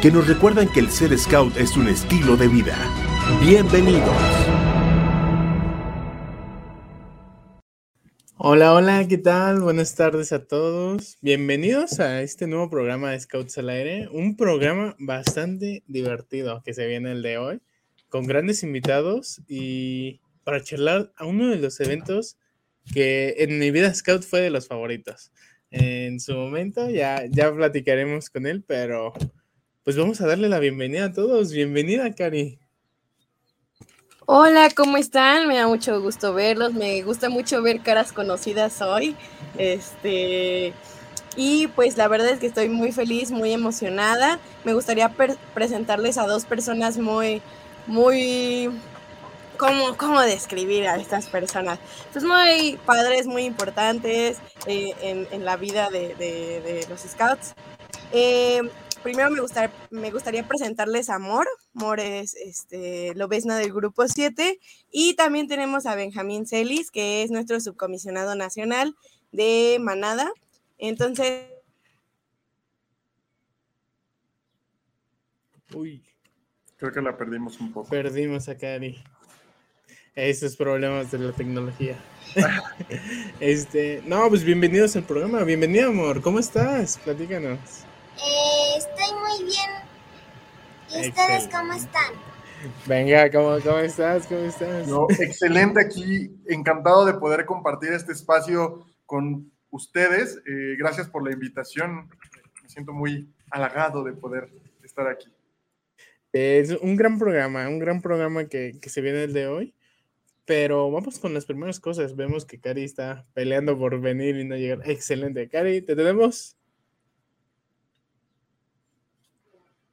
que nos recuerdan que el ser scout es un estilo de vida. Bienvenidos. Hola, hola, ¿qué tal? Buenas tardes a todos. Bienvenidos a este nuevo programa de Scouts al Aire, un programa bastante divertido que se viene el de hoy, con grandes invitados y para charlar a uno de los eventos que en mi vida Scout fue de los favoritos. En su momento ya, ya platicaremos con él, pero pues vamos a darle la bienvenida a todos. Bienvenida, Cari. Hola, ¿cómo están? Me da mucho gusto verlos. Me gusta mucho ver caras conocidas hoy. Este. Y pues la verdad es que estoy muy feliz, muy emocionada. Me gustaría presentarles a dos personas muy, muy. ¿Cómo, cómo describir a estas personas? Pues muy padres, muy importantes eh, en, la vida de, de, de los scouts. Eh, primero me, gustar, me gustaría presentarles a Mor. Mor es este, lobesna del Grupo 7. Y también tenemos a Benjamín Celis, que es nuestro subcomisionado nacional de Manada. Entonces... Uy. Creo que la perdimos un poco. Perdimos a Cari. Esos problemas de la tecnología. este, no, pues bienvenidos al programa. Bienvenido, amor. ¿Cómo estás? Platícanos. ¿Y ustedes cómo están? Venga, ¿cómo, ¿cómo, estás? ¿Cómo estás? No, excelente aquí, encantado de poder compartir este espacio con ustedes. Eh, gracias por la invitación. Me siento muy halagado de poder estar aquí. Es un gran programa, un gran programa que, que se viene el de hoy. Pero vamos con las primeras cosas. Vemos que Cari está peleando por venir y no llegar. Excelente. Cari, ¿te tenemos?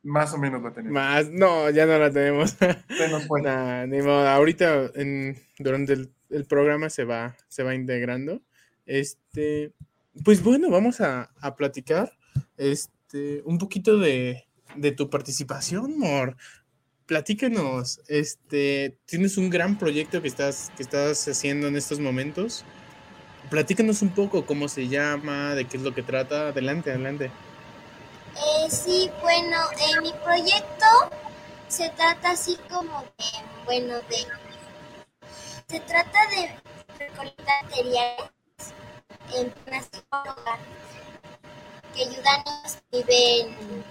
Más o menos la tenemos. Más, no, ya no la tenemos. Se nos fue. Nah, ni modo. Ahorita en, durante el, el, programa se va, se va integrando. Este, pues bueno, vamos a, a platicar este, un poquito de, de tu participación, Mor. Platícanos, este, tienes un gran proyecto que estás, que estás haciendo en estos momentos. Platícanos un poco cómo se llama, de qué es lo que trata. Adelante, adelante. Eh, sí, bueno, eh, mi proyecto se trata así como de, bueno, de, se trata de recolectar materiales en una psicóloga que ayuda a niños que viven,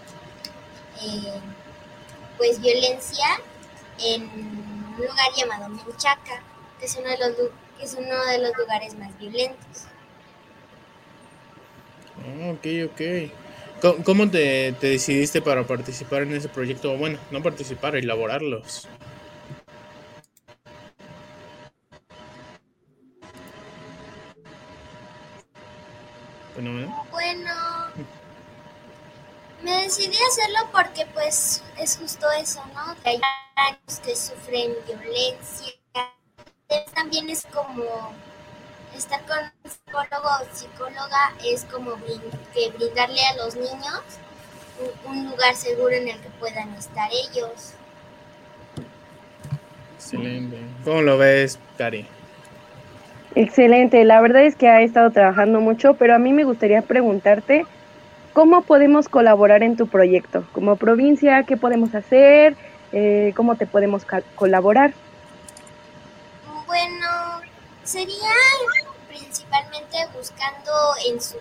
eh, pues, violencia en un lugar llamado Menchaca, que es uno de los, que es uno de los lugares más violentos. Oh, ok, ok. ¿Cómo te, te, decidiste para participar en ese proyecto? Bueno, no participar, elaborarlos. Bueno, bueno, me decidí hacerlo porque pues es justo eso, ¿no? Que hay años que sufren violencia. También es como estar con un psicólogo o psicóloga es como que brindarle a los niños un lugar seguro en el que puedan estar ellos. Excelente. ¿Cómo lo ves, Cari? Excelente. La verdad es que ha estado trabajando mucho, pero a mí me gustaría preguntarte cómo podemos colaborar en tu proyecto. Como provincia, ¿qué podemos hacer? Eh, ¿Cómo te podemos colaborar? Bueno, sería principalmente buscando en sus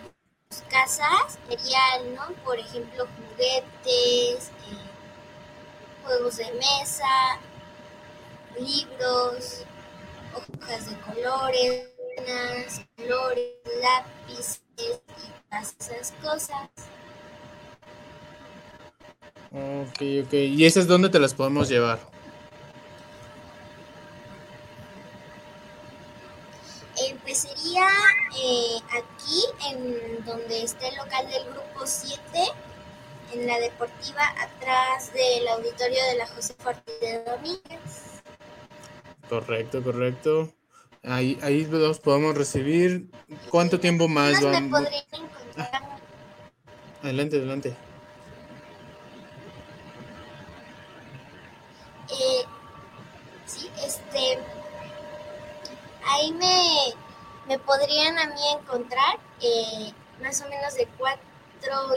casas material, ¿no? Por ejemplo, juguetes, eh, juegos de mesa, libros, hojas de colores, colores, lápices y esas cosas. Ok, ok. ¿Y esas dónde te las podemos llevar? Eh, pues sería eh, aquí, en donde está el local del grupo 7, en la deportiva atrás del auditorio de la José Ortiz de Domínguez. Correcto, correcto. Ahí, ahí los podemos recibir. ¿Cuánto tiempo más ¿Dónde vamos? podrían encontrar? Adelante, adelante. Eh, sí, este. Ahí me, me podrían a mí encontrar eh, más o menos de cuatro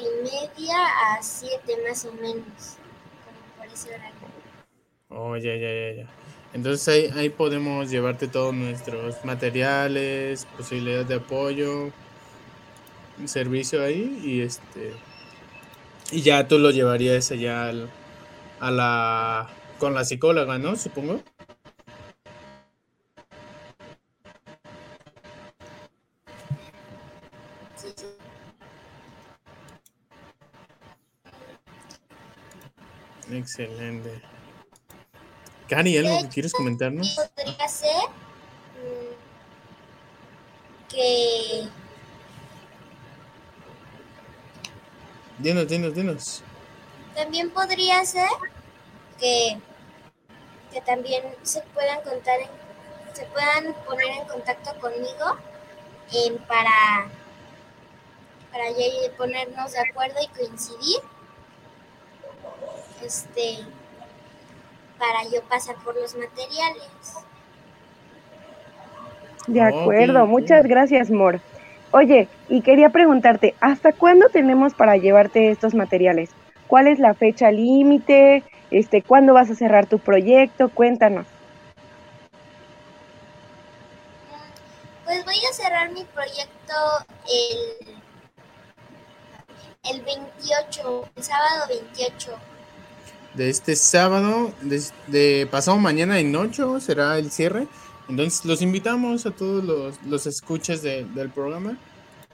y media a siete, más o menos. Por ese horario. Oh, ya, ya, ya, ya. Entonces ahí, ahí podemos llevarte todos nuestros materiales, posibilidades de apoyo, servicio ahí y este y ya tú lo llevarías allá al- a la con la psicóloga, ¿no? Supongo. Excelente. Cari, ¿algo que quieres comentarnos? Podría ser mm, que Dinos, dinos, dinos. También podría ser que, que también se puedan contar, en- se puedan poner en contacto conmigo em, para, para ya ponernos de acuerdo y coincidir. Este, para yo pasar por los materiales. De acuerdo, muchas gracias, Mor. Oye, y quería preguntarte, ¿hasta cuándo tenemos para llevarte estos materiales? ¿Cuál es la fecha límite? Este, ¿cuándo vas a cerrar tu proyecto? Cuéntanos. Pues voy a cerrar mi proyecto el, el 28, el sábado 28. De este sábado, de, de pasado mañana en ocho será el cierre. Entonces los invitamos a todos los, los escuchas de- del programa.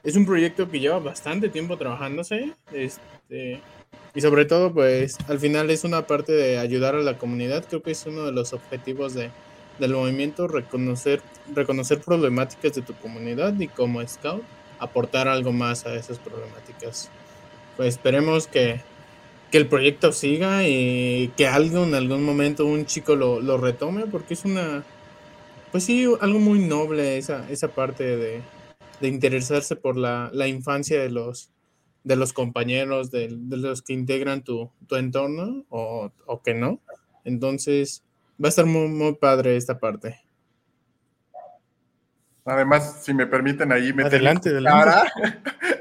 Es un proyecto que lleva bastante tiempo trabajándose. Este, y sobre todo, pues al final es una parte de ayudar a la comunidad. Creo que es uno de los objetivos de, del movimiento, reconocer, reconocer problemáticas de tu comunidad y como scout aportar algo más a esas problemáticas. Pues esperemos que, que el proyecto siga y que algo en algún momento un chico lo, lo retome, porque es una, pues sí, algo muy noble esa, esa parte de, de interesarse por la, la infancia de los, de los compañeros, de, de los que integran tu, tu entorno o, o que no. Entonces, va a estar muy, muy padre esta parte. Además, si me permiten ahí meter Adelante, cara.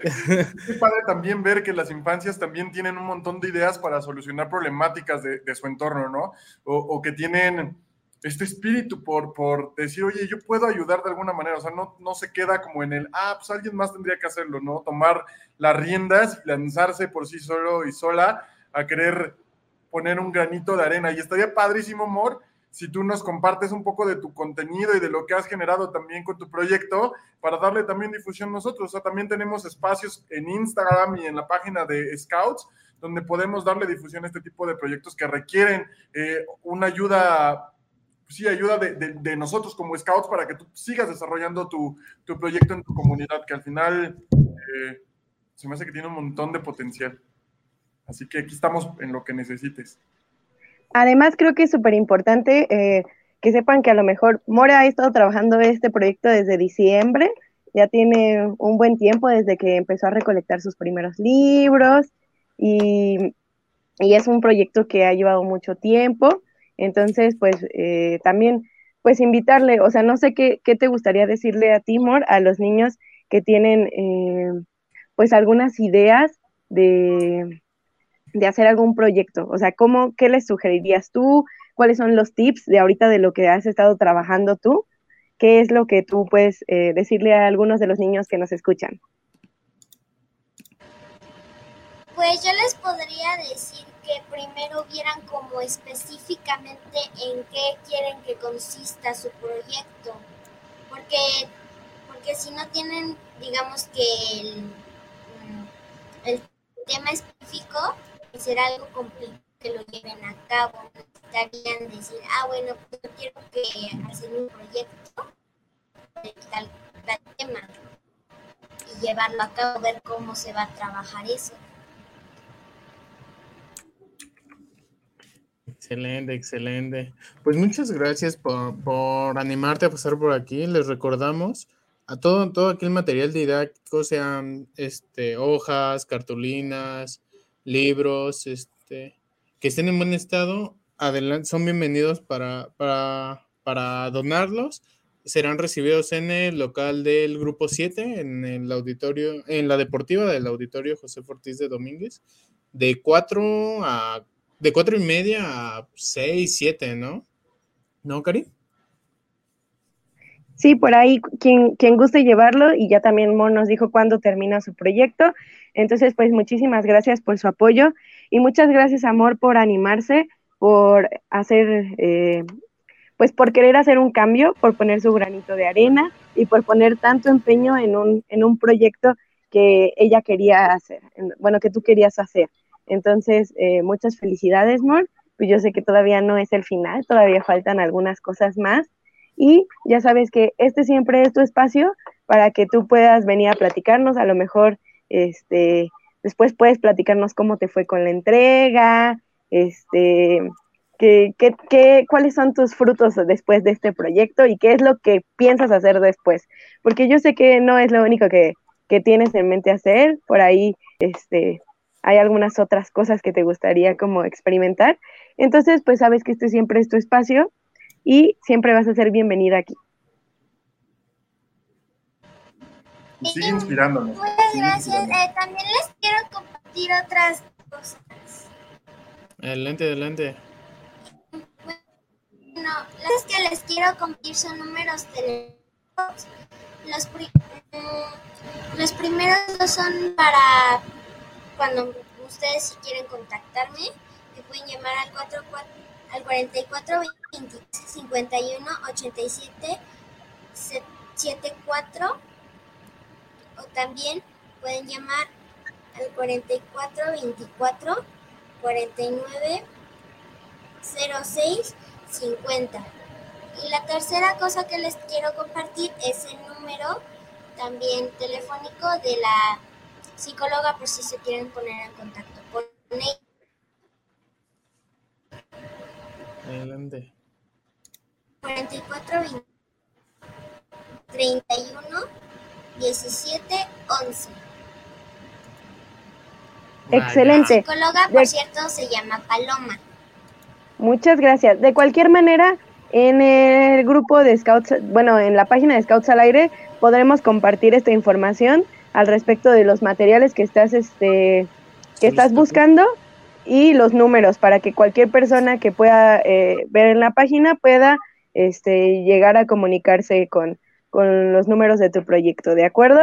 Es padre también ver que las infancias también tienen un montón de ideas para solucionar problemáticas de, de su entorno, ¿no? O, o que tienen este espíritu por, por decir, oye, yo puedo ayudar de alguna manera, o sea, no, no se queda como en el, ah, pues alguien más tendría que hacerlo, ¿no? Tomar las riendas y lanzarse por sí solo y sola a querer poner un granito de arena. Y estaría padrísimo, Mor, si tú nos compartes un poco de tu contenido y de lo que has generado también con tu proyecto para darle también difusión nosotros. O sea, también tenemos espacios en Instagram y en la página de Scouts donde podemos darle difusión a este tipo de proyectos que requieren eh, una ayuda, sí, ayuda de, nosotros como Scouts para que tú sigas desarrollando tu, tu proyecto en tu comunidad, que al final eh, se me hace que tiene un montón de potencial. Así que aquí estamos en lo que necesites. Además, creo que es súper importante eh, que sepan que a lo mejor Mora ha estado trabajando este proyecto desde diciembre, ya tiene un buen tiempo desde que empezó a recolectar sus primeros libros y, y es un proyecto que ha llevado mucho tiempo. Entonces, pues eh, también, pues invitarle, o sea, no sé qué, qué, te gustaría decirle a Timor, a los niños que tienen, eh, pues algunas ideas de de hacer algún proyecto? O sea, ¿cómo, ¿qué les sugerirías tú? ¿Cuáles son los tips de ahorita de lo que has estado trabajando tú? ¿Qué es lo que tú puedes eh, decirle a algunos de los niños que nos escuchan? Pues yo les podría decir que primero vieran como específicamente en qué quieren que consista su proyecto, porque, porque si no tienen, digamos que el, el tema específico, será algo complicado que lo lleven a cabo. Necesitarían decir, ah, bueno, pues yo quiero que hacer un proyecto de tal, tal tema y llevarlo a cabo, ver cómo se va a trabajar eso. Excelente, excelente. Pues muchas gracias por, por, animarte a pasar por aquí. Les recordamos a todo, todo aquel material didáctico, sean este, hojas, cartulinas, libros, este, que estén en buen estado, adelante, son bienvenidos para, para, para donarlos. Serán recibidos en el local del grupo 7, en el auditorio, en la deportiva del auditorio José Ortiz de Domínguez, de 4 a de cuatro y media a seis, siete, ¿no? ¿No, Cari? Sí, por ahí quien, quien guste llevarlo y ya también Mon nos dijo cuándo termina su proyecto. Entonces, pues muchísimas gracias por su apoyo y muchas gracias, Amor, por animarse, por hacer, eh, pues por querer hacer un cambio, por poner su granito de arena y por poner tanto empeño en un, en un proyecto que ella quería hacer, bueno, que tú querías hacer. Entonces, eh, muchas felicidades, Mor. Pues yo sé que todavía no es el final, todavía faltan algunas cosas más. Y ya sabes que este siempre es tu espacio para que tú puedas venir a platicarnos. A lo mejor, este, después puedes platicarnos cómo te fue con la entrega, este, qué, qué, qué, cuáles son tus frutos después de este proyecto y qué es lo que piensas hacer después. Porque yo sé que no es lo único que, que tienes en mente hacer. Por ahí, este, hay algunas otras cosas que te gustaría como experimentar. Entonces, pues sabes que este siempre es tu espacio y siempre vas a ser bienvenida aquí. Sigue inspirándonos. Muchas gracias. Eh, también les quiero compartir otras cosas. Adelante, adelante. Bueno, las que les quiero compartir son números telefónicos. Los, mm, los primeros dos son para cuando ustedes si quieren contactarme, me pueden llamar al, 4, al 44 20 51 87 74 o también pueden llamar al 44 24 49 06 50. Y la tercera cosa que les quiero compartir es el número también telefónico de la psicóloga por si se quieren poner en contacto con ella. Adelante. 44 31 17 11. Excelente. La psicóloga, por cierto, se llama Paloma. Muchas gracias. De cualquier manera, en el grupo de Scouts, bueno, en la página de Scouts al Aire, podremos compartir esta información al respecto de los materiales que estás, este, que estás buscando y los números para que cualquier persona que pueda eh, ver en la página pueda este, llegar a comunicarse con, con los números de tu proyecto, ¿de acuerdo?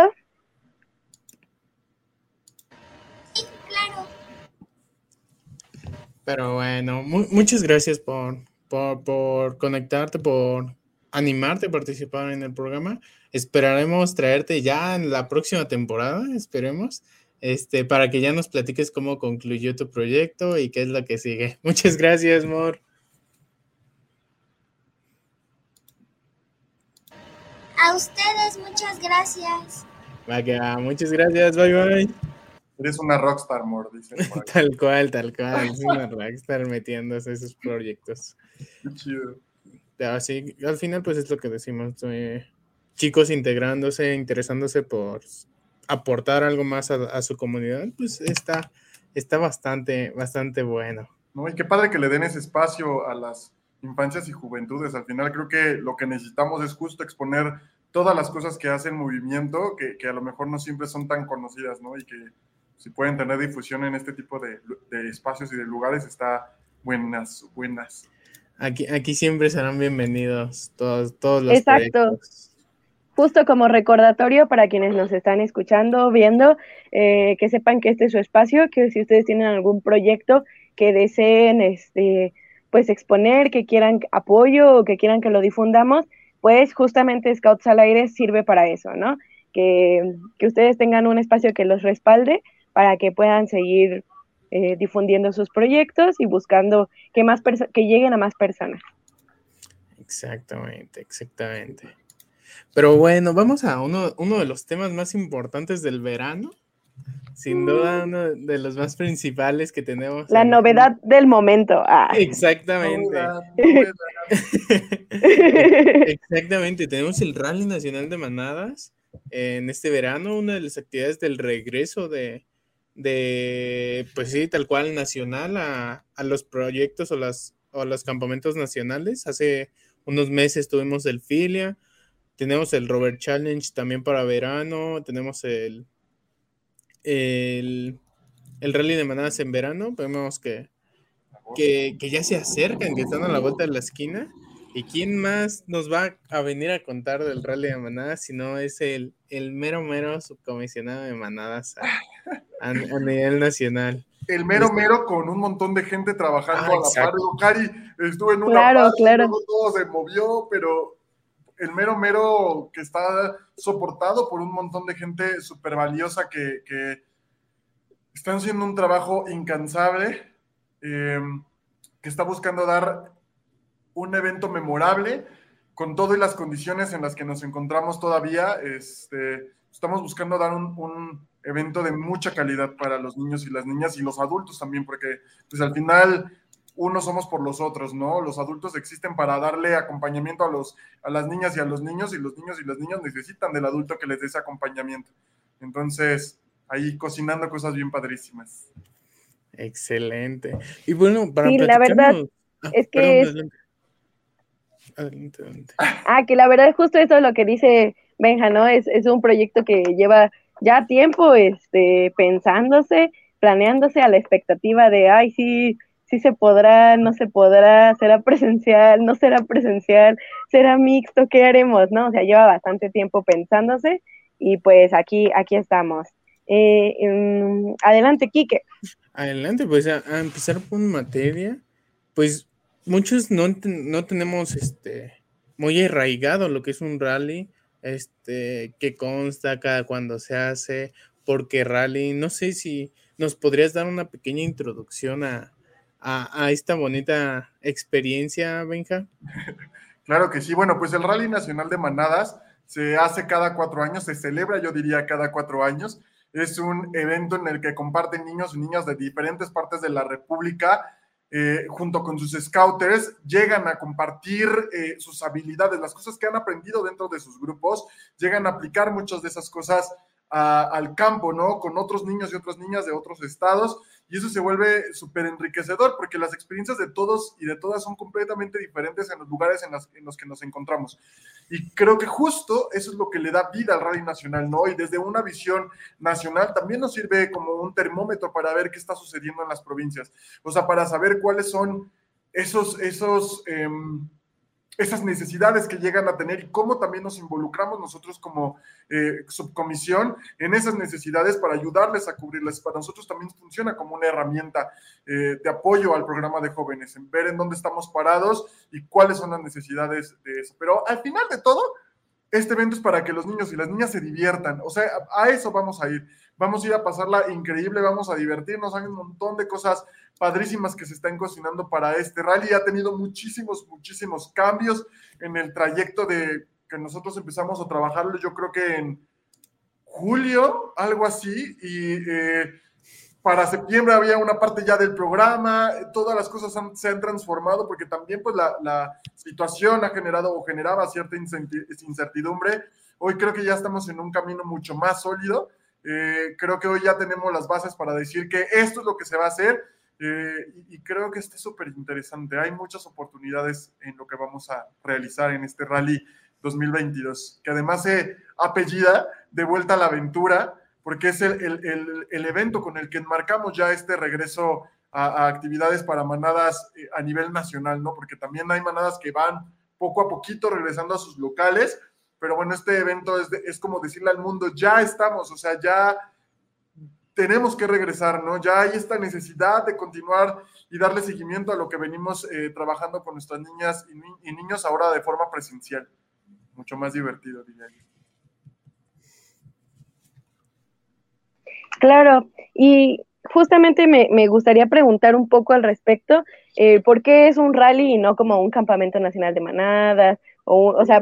Sí, claro. Pero bueno, muchas gracias por, por, por conectarte, por animarte a participar en el programa. Esperaremos traerte ya en la próxima temporada, esperemos, este, para que ya nos platiques cómo concluyó tu proyecto y qué es lo que sigue. Muchas gracias, Mor. A ustedes, muchas gracias. Va muchas gracias, bye bye. Eres una rockstar, Mor, dice. tal cual, tal cual. Es una rockstar metiéndose esos proyectos. Qué chido. Así, al final, pues es lo que decimos. Eh, chicos integrándose, interesándose por aportar algo más a, su comunidad, pues está, está bastante, bastante bueno. No, y qué padre que le den ese espacio a las infancias y juventudes. Al final creo que lo que necesitamos es justo exponer todas las cosas que hacen movimiento, que, que a lo mejor no siempre son tan conocidas, ¿no? Y que si pueden tener difusión en este tipo de, de espacios y de lugares, está buenas, buenas. Aquí, aquí siempre serán bienvenidos todos, todos los Exacto justo como recordatorio para quienes nos están escuchando, viendo, eh, que sepan que este es su espacio, que si ustedes tienen algún proyecto que deseen este, pues exponer, que quieran apoyo o que quieran que lo difundamos, pues justamente Scouts al Aire sirve para eso, ¿no? Que, ustedes tengan un espacio que los respalde para que puedan seguir eh, difundiendo sus proyectos y buscando que, más que lleguen a más personas. Exactamente, exactamente. Pero bueno, vamos a uno, uno de los temas más importantes del verano, Sin duda uno de los más principales que tenemos. La novedad del momento. Ah. Exactamente. Exactamente. Tenemos el Rally Nacional de Manadas en este verano, una de las actividades del regreso de, de pues sí, tal cual nacional a, a los proyectos o, las, o los campamentos nacionales. Hace unos meses tuvimos el Filia, tenemos el Robert Challenge también para verano, tenemos el el, rally de manadas en verano. Vemos que, que, ya se acercan, que están a la vuelta de la esquina. ¿Y quién más nos va a venir a contar del rally de manadas si no es el, el mero, mero subcomisionado de manadas a, nivel nacional? El mero, mero con un montón de gente trabajando ah, a la par. Cari estuve en una claro, claro. todo se movió, pero el mero mero que está soportado por un montón de gente súper valiosa que, están haciendo un trabajo incansable, em, que está buscando dar un evento memorable con todas las condiciones en las que nos encontramos todavía. Este, estamos buscando dar un, un, evento de mucha calidad para los niños y las niñas y los adultos también, porque pues al final unos somos por los otros, ¿no? Los adultos existen para darle acompañamiento a, los, a las niñas y a los niños, y los niños y las niñas necesitan del adulto que les dé ese acompañamiento. Entonces, ahí cocinando cosas bien padrísimas. Excelente. Y bueno, para sí, la verdad ah, es que Adelante, adelante. Ah, que la verdad es justo eso lo que dice Benja, ¿no? Es, es un proyecto que lleva ya tiempo este, pensándose, planeándose a la expectativa de, ay, sí, si se podrá, no se podrá, será presencial, no será presencial, será mixto, ¿qué haremos? ¿No? O sea, lleva bastante tiempo pensándose y pues aquí, aquí estamos. Eh, em, adelante, Quique. Adelante, pues a, empezar con materia, pues muchos no, no tenemos este muy arraigado lo que es un rally, este, que consta cada cuando se hace, porque rally, no sé si nos podrías dar una pequeña introducción a, a, esta bonita experiencia, Benja? Claro que sí. Bueno, pues el Rally Nacional de Manadas se hace cada cuatro años, se celebra, yo diría, cada cuatro años. Es un evento en el que comparten niños y niñas de diferentes partes de la República eh, junto con sus scouters, llegan a compartir eh, sus habilidades, las cosas que han aprendido dentro de sus grupos, llegan a aplicar muchas de esas cosas al campo, ¿no? Con otros niños y otras niñas de otros estados y eso se vuelve súper enriquecedor porque las experiencias de todos y de todas son completamente diferentes en los lugares en, los que nos encontramos. Y creo que justo eso es lo que le da vida al rally nacional, ¿no? Y desde una visión nacional también nos sirve como un termómetro para ver qué está sucediendo en las provincias, o sea, para saber cuáles son esos, esos... Eh, esas necesidades que llegan a tener y cómo también nos involucramos nosotros como eh, subcomisión en esas necesidades para ayudarles a cubrirlas. Para nosotros también funciona como una herramienta eh, de apoyo al programa de jóvenes, en ver en dónde estamos parados y cuáles son las necesidades de eso. Pero al final de todo, este evento es para que los niños y las niñas se diviertan. O sea, a eso vamos a ir. Vamos a ir a pasarla increíble, vamos a divertirnos, hay un montón de cosas padrísimas que se están cocinando para este rally. Ha tenido muchísimos, muchísimos cambios en el trayecto de que nosotros empezamos a trabajarlo, yo creo que en julio, algo así, y eh, para septiembre había una parte ya del programa, todas las cosas se han transformado porque también pues la, la, situación ha generado o generaba cierta incertidumbre. Hoy creo que ya estamos en un camino mucho más sólido. Eh, creo que hoy ya tenemos las bases para decir que esto es lo que se va a hacer eh, y, creo que este es súper interesante. Hay muchas oportunidades en lo que vamos a realizar en este rally 2022, que además se apellida de vuelta a la aventura, porque es el, el, el, evento con el que enmarcamos ya este regreso a, actividades para manadas eh, a nivel nacional, ¿no? Porque también hay manadas que van poco a poquito regresando a sus locales, pero bueno, este evento es, es como decirle al mundo, ya estamos, o sea, ya tenemos que regresar, ¿no? Ya hay esta necesidad de continuar y darle seguimiento a lo que venimos eh, trabajando con nuestras niñas y, niños ahora de forma presencial. Mucho más divertido, diría yo. Claro, y justamente me, gustaría preguntar un poco al respecto, eh, ¿por qué es un rally y no como un campamento nacional de manadas? O, sea,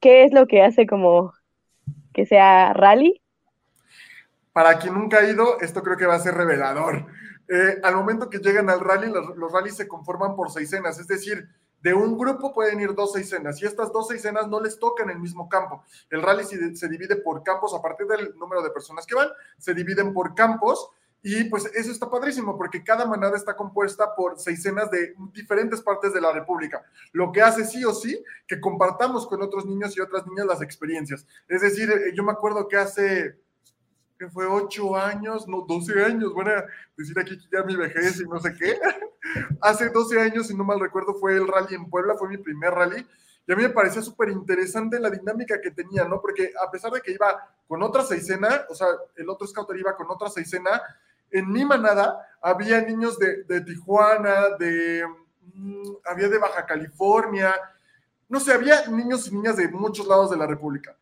¿qué es lo que hace como que sea rally? para quien nunca ha ido, esto creo que va a ser revelador. Eh, al momento que llegan al rally, los, los rallies se conforman por seis cenas, es decir, de un grupo pueden ir dos seisenas y estas dos seisenas no les tocan el mismo campo. El rally se, se, divide por campos a partir del número de personas que van, se dividen por campos y pues eso está padrísimo porque cada manada está compuesta por seisenas de diferentes partes de la República, lo que hace sí o sí que compartamos con otros niños y otras niñas las experiencias. Es decir, eh, yo me acuerdo que hace que fue ocho años, no, 12 años, bueno, decir aquí ya mi vejez y no sé qué. Hace 12 años, si no mal recuerdo, fue el rally en Puebla, fue mi primer rally. Y a mí me parecía súper interesante la dinámica que tenía, ¿no? Porque a pesar de que iba con otra seisena, o sea, el otro scouter iba con otra seisena, en mi manada había niños de, de Tijuana, de, mmm, había de Baja California, no sé, había niños y niñas de muchos lados de la República.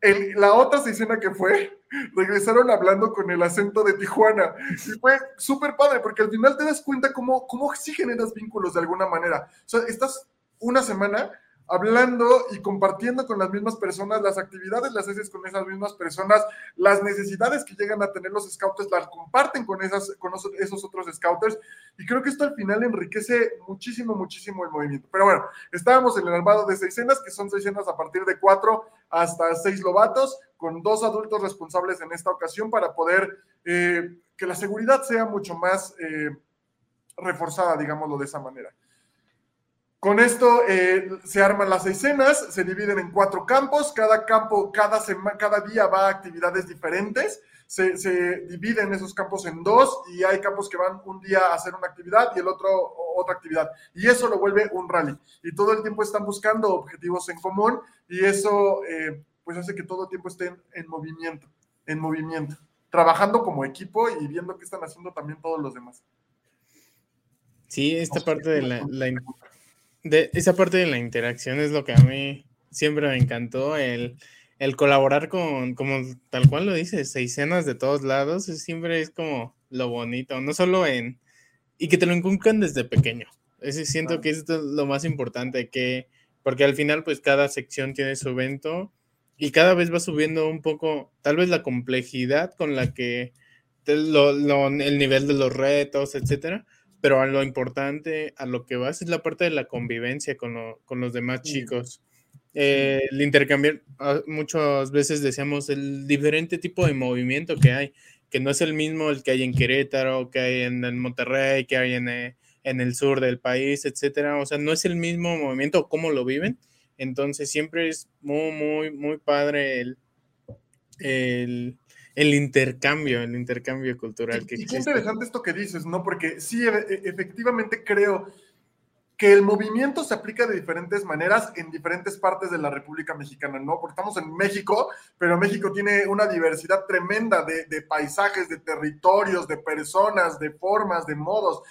El, la otra escena que fue, regresaron hablando con el acento de Tijuana. Y fue súper padre, porque al final te das cuenta cómo, cómo sí generas vínculos de alguna manera. O sea, estás una semana hablando y compartiendo con las mismas personas, las actividades las haces con esas mismas personas, las necesidades que llegan a tener los scouters las comparten con, esas, con esos otros scouters y creo que esto al final enriquece muchísimo, muchísimo el movimiento. Pero bueno, estábamos en el armado de seis cenas, que son seis cenas a partir de cuatro hasta seis lobatos, con dos adultos responsables en esta ocasión para poder eh, que la seguridad sea mucho más eh, reforzada, digámoslo de esa manera. Con esto eh, se arman las escenas, se dividen en cuatro campos, cada campo, cada, semana, cada día va a actividades diferentes, se, se, dividen esos campos en dos y hay campos que van un día a hacer una actividad y el otro otra actividad. Y eso lo vuelve un rally. Y todo el tiempo están buscando objetivos en común y eso eh, pues hace que todo el tiempo estén en movimiento, en movimiento, trabajando como equipo y viendo qué están haciendo también todos los demás. Sí, esta parte de la, la de esa parte de la interacción es lo que a mí siempre me encantó, el, el colaborar con, como tal cual lo dices, seis escenas de todos lados, siempre es como lo bonito, no solo en, y que te lo inculcan desde pequeño. Ese siento que es lo más importante, que, porque al final pues cada sección tiene su evento y cada vez va subiendo un poco, tal vez la complejidad con la que, lo, lo, el nivel de los retos, etcétera, pero a lo importante, a lo que vas, es la parte de la convivencia con, lo, con los demás chicos. Eh, el intercambiar, ah, muchas veces decíamos el diferente tipo de movimiento que hay, que no es el mismo el que hay en Querétaro, que hay en, en Monterrey, que hay en, eh, en, el sur del país, etcétera. O sea, no es el mismo movimiento, cómo lo viven. Entonces, siempre es muy, muy, muy padre el, el, el intercambio, el intercambio cultural que y, existe. Qué interesante esto que dices, ¿no? Porque sí, e, efectivamente creo que el movimiento se aplica de diferentes maneras en diferentes partes de la República Mexicana, ¿no? Porque estamos en México, pero México tiene una diversidad tremenda de, de paisajes, de territorios, de personas, de formas, de modos,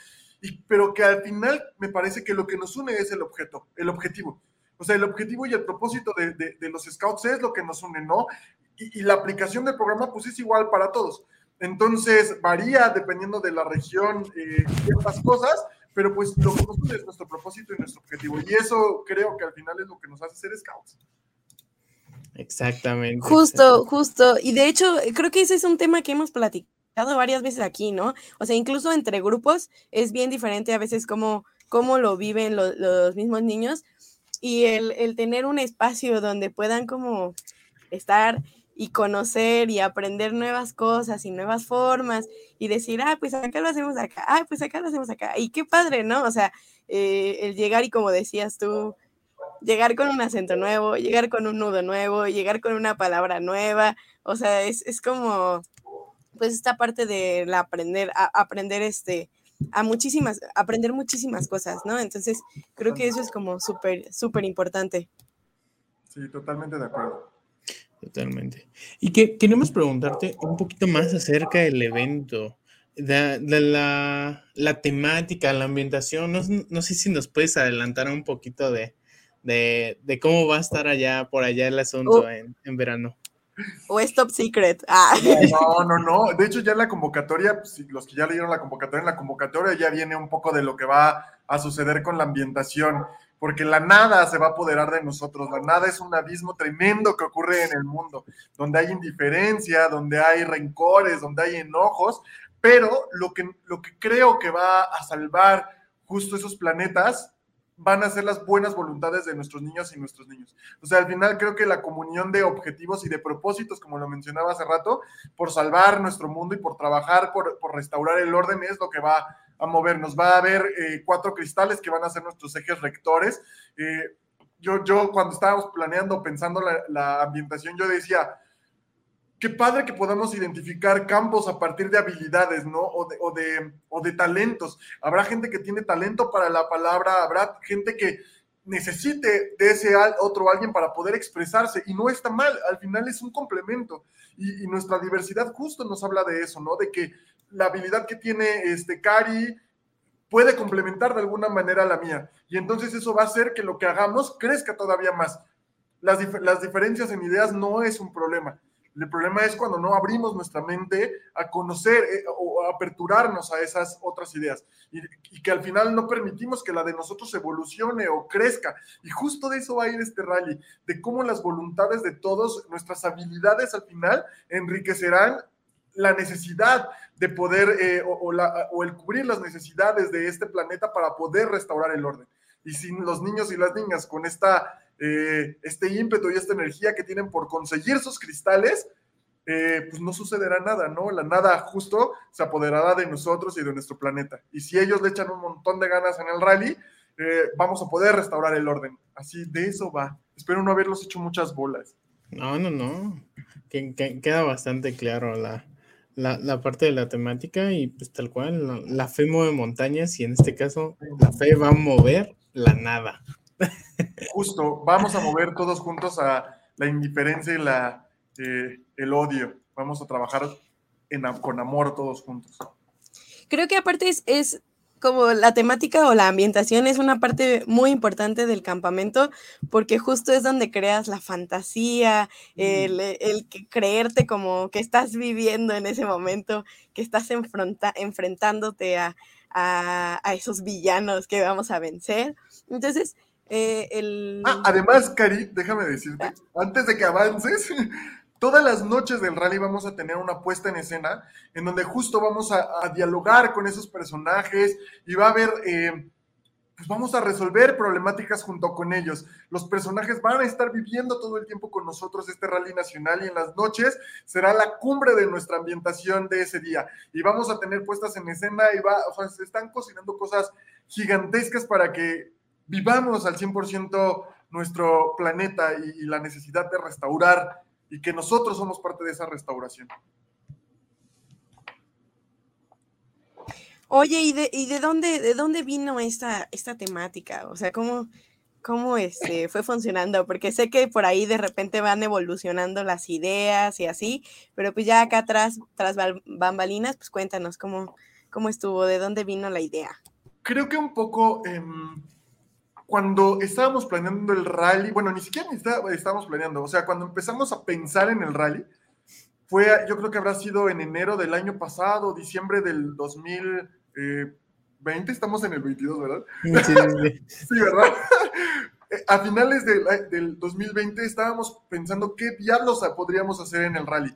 y, pero que al final me parece que lo que nos une es el objeto, el objetivo. O sea, el objetivo y el propósito de, de, de, los scouts es lo que nos une, ¿no? Y, y, la aplicación del programa pues es igual para todos. Entonces varía dependiendo de la región eh, ciertas cosas, pero pues lo que nos es nuestro propósito y nuestro objetivo. Y eso creo que al final es lo que nos hace ser scouts. Exactamente. Justo, justo. Y de hecho, creo que ese es un tema que hemos platicado varias veces aquí, ¿no? O sea, incluso entre grupos es bien diferente a veces cómo, cómo lo viven lo, los mismos niños y el, el tener un espacio donde puedan como estar y conocer y aprender nuevas cosas y nuevas formas y decir, ah, pues acá lo hacemos acá, ah, pues acá lo hacemos acá. Y qué padre, ¿no? O sea, eh, el llegar y como decías tú, llegar con un acento nuevo, llegar con un nudo nuevo, llegar con una palabra nueva, o sea, es, es como, pues esta parte de la aprender, a, aprender este, a muchísimas, aprender muchísimas cosas, ¿no? Entonces, creo que eso es como súper, súper importante. Sí, totalmente de acuerdo. Totalmente. Y que queremos preguntarte un poquito más acerca del evento, de, de la, la, temática, la ambientación. No, no, sé si nos puedes adelantar un poquito de, de, de, cómo va a estar allá, por allá el asunto oh. en, en, verano. O es top secret. Ah. No, no, no. De hecho, ya en la convocatoria, pues, los que ya leyeron la convocatoria, en la convocatoria ya viene un poco de lo que va a suceder con la ambientación. Porque la nada se va a apoderar de nosotros. La nada es un abismo tremendo que ocurre en el mundo, donde hay indiferencia, donde hay rencores, donde hay enojos, pero lo que, lo que creo que va a salvar justo esos planetas van a ser las buenas voluntades de nuestros niños y nuestros niños. O sea, al final creo que la comunión de objetivos y de propósitos, como lo mencionaba hace rato, por salvar nuestro mundo y por trabajar, por, por restaurar el orden, es lo que va a movernos. Va a haber eh, cuatro cristales que van a ser nuestros ejes rectores. Eh, yo, yo cuando estábamos planeando, pensando la, ambientación, yo decía, qué padre que podamos identificar campos a partir de habilidades, ¿no? O de, o de, o de talentos. Habrá gente que tiene talento para la palabra, habrá gente que necesite de ese otro alguien para poder expresarse y no está mal, al final es un complemento y, y, nuestra diversidad justo nos habla de eso, ¿no? De que la habilidad que tiene este Cari puede complementar de alguna manera la mía y entonces eso va a hacer que lo que hagamos crezca todavía más. Las, las diferencias en ideas no es un problema, el problema es cuando no abrimos nuestra mente a conocer eh, o a aperturarnos a esas otras ideas y, y, que al final no permitimos que la de nosotros evolucione o crezca. Y justo de eso va a ir este rally, de cómo las voluntades de todos, nuestras habilidades al final enriquecerán la necesidad de poder eh, o, o, la, o el cubrir las necesidades de este planeta para poder restaurar el orden. Y sin los niños y las niñas con esta eh, este ímpetu y esta energía que tienen por conseguir sus cristales, eh, pues no sucederá nada, ¿no? La nada justo se apoderará de nosotros y de nuestro planeta. Y si ellos le echan un montón de ganas en el rally, eh, vamos a poder restaurar el orden. Así de eso va. Espero no haberlos hecho muchas bolas. No, no, no. Que, que, queda bastante claro la, la, la, parte de la temática y pues tal cual, la, la fe mueve montañas y en este caso la fe va a mover la nada. Justo, vamos a mover todos juntos a la indiferencia y la, eh, el odio. Vamos a trabajar en, con amor todos juntos. Creo que aparte es, es como la temática o la ambientación es una parte muy importante del campamento porque justo es donde creas la fantasía, el, el creerte como que estás viviendo en ese momento, que estás enfrenta, enfrentándote a, a, a, esos villanos que vamos a vencer. Entonces, eh, el... ah, además, Cari, déjame decirte, antes de que avances, todas las noches del rally vamos a tener una puesta en escena en donde justo vamos a, dialogar con esos personajes y va a haber, eh, pues vamos a resolver problemáticas junto con ellos. Los personajes van a estar viviendo todo el tiempo con nosotros este rally nacional y en las noches será la cumbre de nuestra ambientación de ese día. Y vamos a tener puestas en escena y va, o sea, se están cocinando cosas gigantescas para que vivamos al 100% nuestro planeta y, la necesidad de restaurar y que nosotros somos parte de esa restauración. Oye, ¿y de, y de dónde, de dónde vino esta, esta temática? O sea, ¿cómo, cómo este, fue funcionando? Porque sé que por ahí de repente van evolucionando las ideas y así, pero pues ya acá atrás, tras bambalinas, pues cuéntanos cómo, cómo estuvo, de dónde vino la idea. Creo que un poco... Eh, cuando estábamos planeando el rally, bueno, ni siquiera estábamos planeando, o sea, cuando empezamos a pensar en el rally, fue, yo creo que habrá sido en enero del año pasado, diciembre del 2020, estamos en el 22, ¿verdad? Sí, sí, sí ¿verdad? a finales de, del 2020 estábamos pensando qué diablos podríamos hacer en el rally.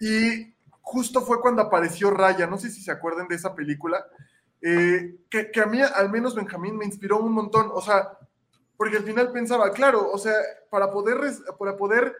Y justo fue cuando apareció Raya, no sé si se acuerdan de esa película, eh, que, a mí, al menos Benjamín, me inspiró un montón, o sea, porque al final pensaba, claro, o sea, para poder, para poder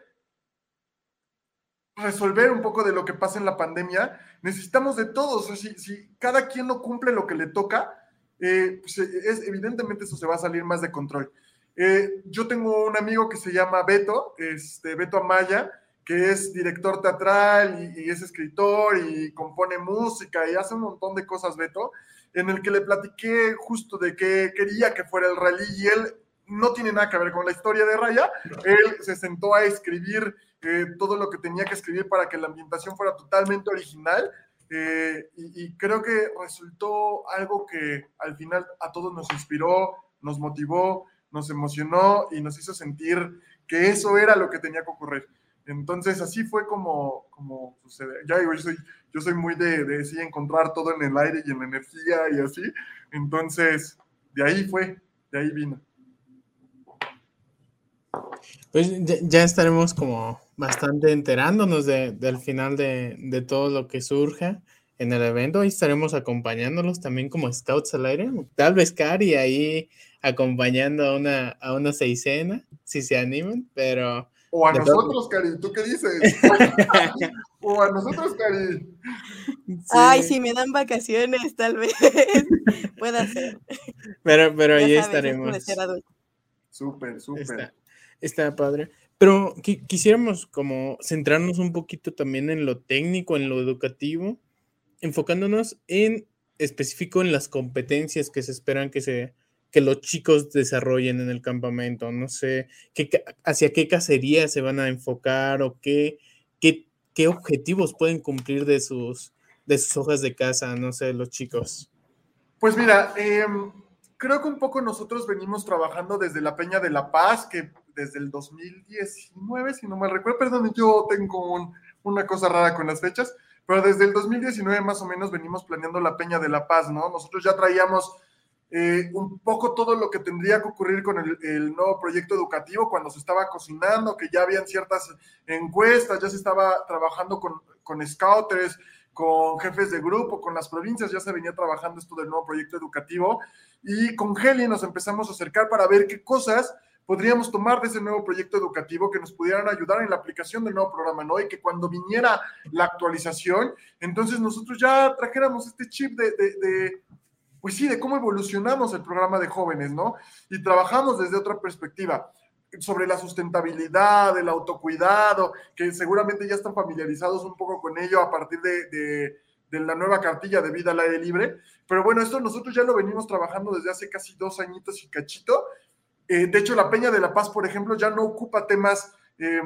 resolver un poco de lo que pasa en la pandemia, necesitamos de todos, o sea, si, cada quien no cumple lo que le toca, eh, pues es, evidentemente eso se va a salir más de control. Eh, yo tengo un amigo que se llama Beto, este, Beto Amaya, que es director teatral y, y, es escritor y compone música y hace un montón de cosas, Beto en el que le platiqué justo de qué quería que fuera el rally y él no tiene nada que ver con la historia de Raya, él se sentó a escribir eh, todo lo que tenía que escribir para que la ambientación fuera totalmente original eh, y, y, creo que resultó algo que al final a todos nos inspiró, nos motivó, nos emocionó y nos hizo sentir que eso era lo que tenía que ocurrir. Entonces así fue como, como sucede. Ya yo soy, yo soy muy de, de sí encontrar todo en el aire y en la energía y así. Entonces, de ahí fue, de ahí vino. Pues ya, estaremos como bastante enterándonos de, del final de, de, todo lo que surja en el evento. y estaremos acompañándolos también como scouts al aire. Tal vez Cari ahí acompañando a una, a una seisena, si se animan, pero... O a nosotros, Cari, ¿tú qué dices? o a nosotros, Cari. Ay, si me dan vacaciones, tal vez pueda ser. Pero, pero ahí estaremos. Súper, súper. Está, padre. Pero quisiéramos como centrarnos un poquito también en lo técnico, en lo educativo, enfocándonos en específico en las competencias que se esperan que se que los chicos desarrollen en el campamento. No sé qué, hacia qué cacería se van a enfocar o qué, qué, qué objetivos pueden cumplir de sus, de sus hojas de casa, no sé, los chicos. Pues mira, em, creo que un poco nosotros venimos trabajando desde la Peña de la Paz, que desde el 2019, si no me recuerdo, perdón, yo tengo una cosa rara con las fechas, pero desde el 2019 más o menos venimos planeando la Peña de la Paz, ¿no? Nosotros ya traíamos eh, un poco todo lo que tendría que ocurrir con el, nuevo proyecto educativo cuando se estaba cocinando, que ya habían ciertas encuestas, ya se estaba trabajando con, con scouters, con jefes de grupo, con las provincias, ya se venía trabajando esto del nuevo proyecto educativo y con Heli nos empezamos a acercar para ver qué cosas podríamos tomar de ese nuevo proyecto educativo que nos pudieran ayudar en la aplicación del nuevo programa, ¿no? Y que cuando viniera la actualización, entonces nosotros ya trajéramos este chip de, de, pues sí, de cómo evolucionamos el programa de jóvenes, ¿no? Y trabajamos desde otra perspectiva sobre la sustentabilidad, el autocuidado, que seguramente ya están familiarizados un poco con ello a partir de, la nueva cartilla de vida al aire libre. Pero bueno, esto nosotros ya lo venimos trabajando desde hace casi dos añitos y cachito. Eh, de hecho, la Peña de la Paz, por ejemplo, ya no ocupa temas eh,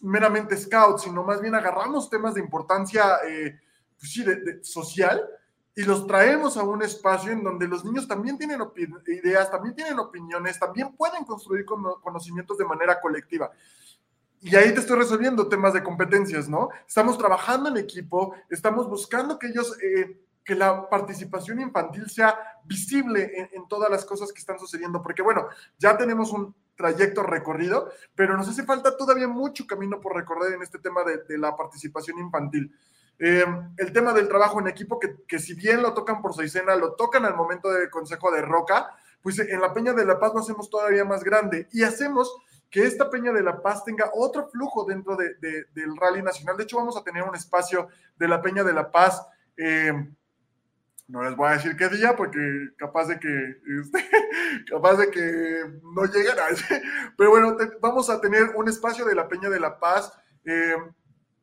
meramente scouts, sino más bien agarramos temas de importancia eh, pues sí, de, social y los traemos a un espacio en donde los niños también tienen ideas, también tienen opiniones, también pueden construir conocimientos de manera colectiva. Y ahí te estoy resolviendo temas de competencias, ¿no? Estamos trabajando en equipo, estamos buscando que ellos, eh, que la participación infantil sea visible en, todas las cosas que están sucediendo, porque bueno, ya tenemos un trayecto recorrido, pero nos hace falta todavía mucho camino por recorrer en este tema de, de la participación infantil. Eh, el tema del trabajo en equipo, que, que, si bien lo tocan por seisena, lo tocan al momento del Consejo de Roca, pues en la Peña de la Paz lo hacemos todavía más grande y hacemos que esta Peña de la Paz tenga otro flujo dentro de, del Rally Nacional. De hecho, vamos a tener un espacio de la Peña de la Paz. Eh, no les voy a decir qué día porque capaz de que este, capaz de que no lleguen a ese. Pero bueno, vamos a tener un espacio de la Peña de la Paz. Eh,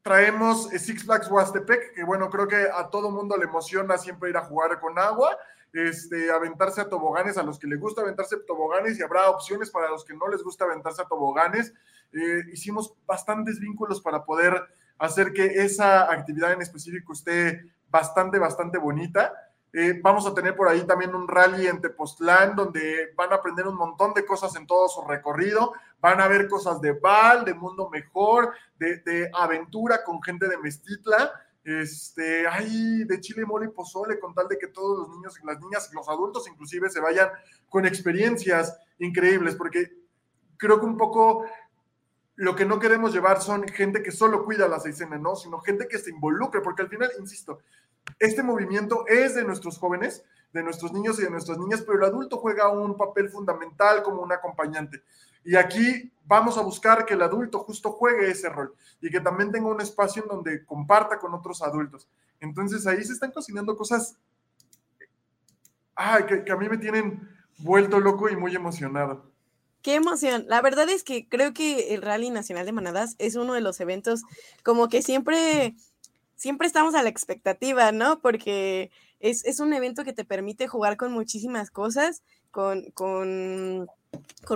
traemos Six Flags Huastepec, que bueno, creo que a todo mundo le emociona siempre ir a jugar con agua, este, aventarse a toboganes, a los que les gusta aventarse a toboganes y habrá opciones para los que no les gusta aventarse a toboganes. Eh, hicimos bastantes vínculos para poder hacer que esa actividad en específico esté bastante, bastante bonita. Eh, vamos a tener por ahí también un rally en Tepoztlán donde van a aprender un montón de cosas en todo su recorrido. Van a ver cosas de Val, de Mundo Mejor, de, aventura con gente de Mestitla. Este, ay, de chile, mole y pozole, con tal de que todos los niños y las niñas, los adultos inclusive, se vayan con experiencias increíbles, porque creo que un poco lo que no queremos llevar son gente que solo cuida la seisena, ¿no? Sino gente que se involucre, porque al final, insisto, este movimiento es de nuestros jóvenes, de nuestros niños y de nuestras niñas, pero el adulto juega un papel fundamental como un acompañante. Y aquí vamos a buscar que el adulto justo juegue ese rol y que también tenga un espacio en donde comparta con otros adultos. Entonces ahí se están cocinando cosas ay, que, que a mí me tienen vuelto loco y muy emocionado. Qué emoción. La verdad es que creo que el Rally Nacional de Manadas es uno de los eventos como que siempre siempre estamos a la expectativa, ¿no? Porque es, un evento que te permite jugar con muchísimas cosas, con, con,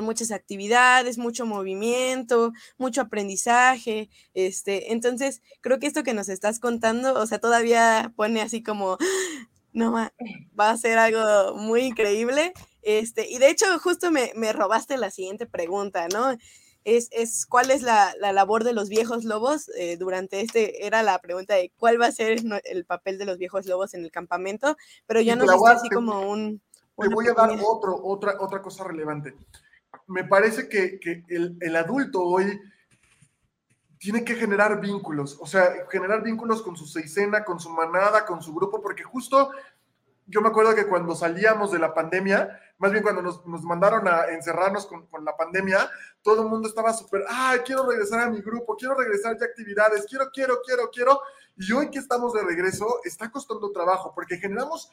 muchas actividades, mucho movimiento, mucho aprendizaje. Este, entonces, creo que esto que nos estás contando, o sea, todavía pone así como, no, va a ser algo muy increíble. Este, y de hecho, justo me, me robaste la siguiente pregunta, ¿no? Es, cuál es la, labor de los viejos lobos. Eh, durante este era la pregunta de cuál va a ser el papel de los viejos lobos en el campamento, pero ya nos diste así como un... Te voy a dar otro, otra, otra cosa relevante. me parece que, el, el, adulto hoy tiene que generar vínculos, o sea, generar vínculos con su seisena, con su manada, con su grupo, porque justo yo me acuerdo que cuando salíamos de la pandemia, más bien cuando nos, nos mandaron a encerrarnos con, con, la pandemia, todo el mundo estaba súper, ah, quiero regresar a mi grupo, quiero regresar ya a actividades, quiero, quiero, quiero, quiero. Y hoy que estamos de regreso, está costando trabajo porque generamos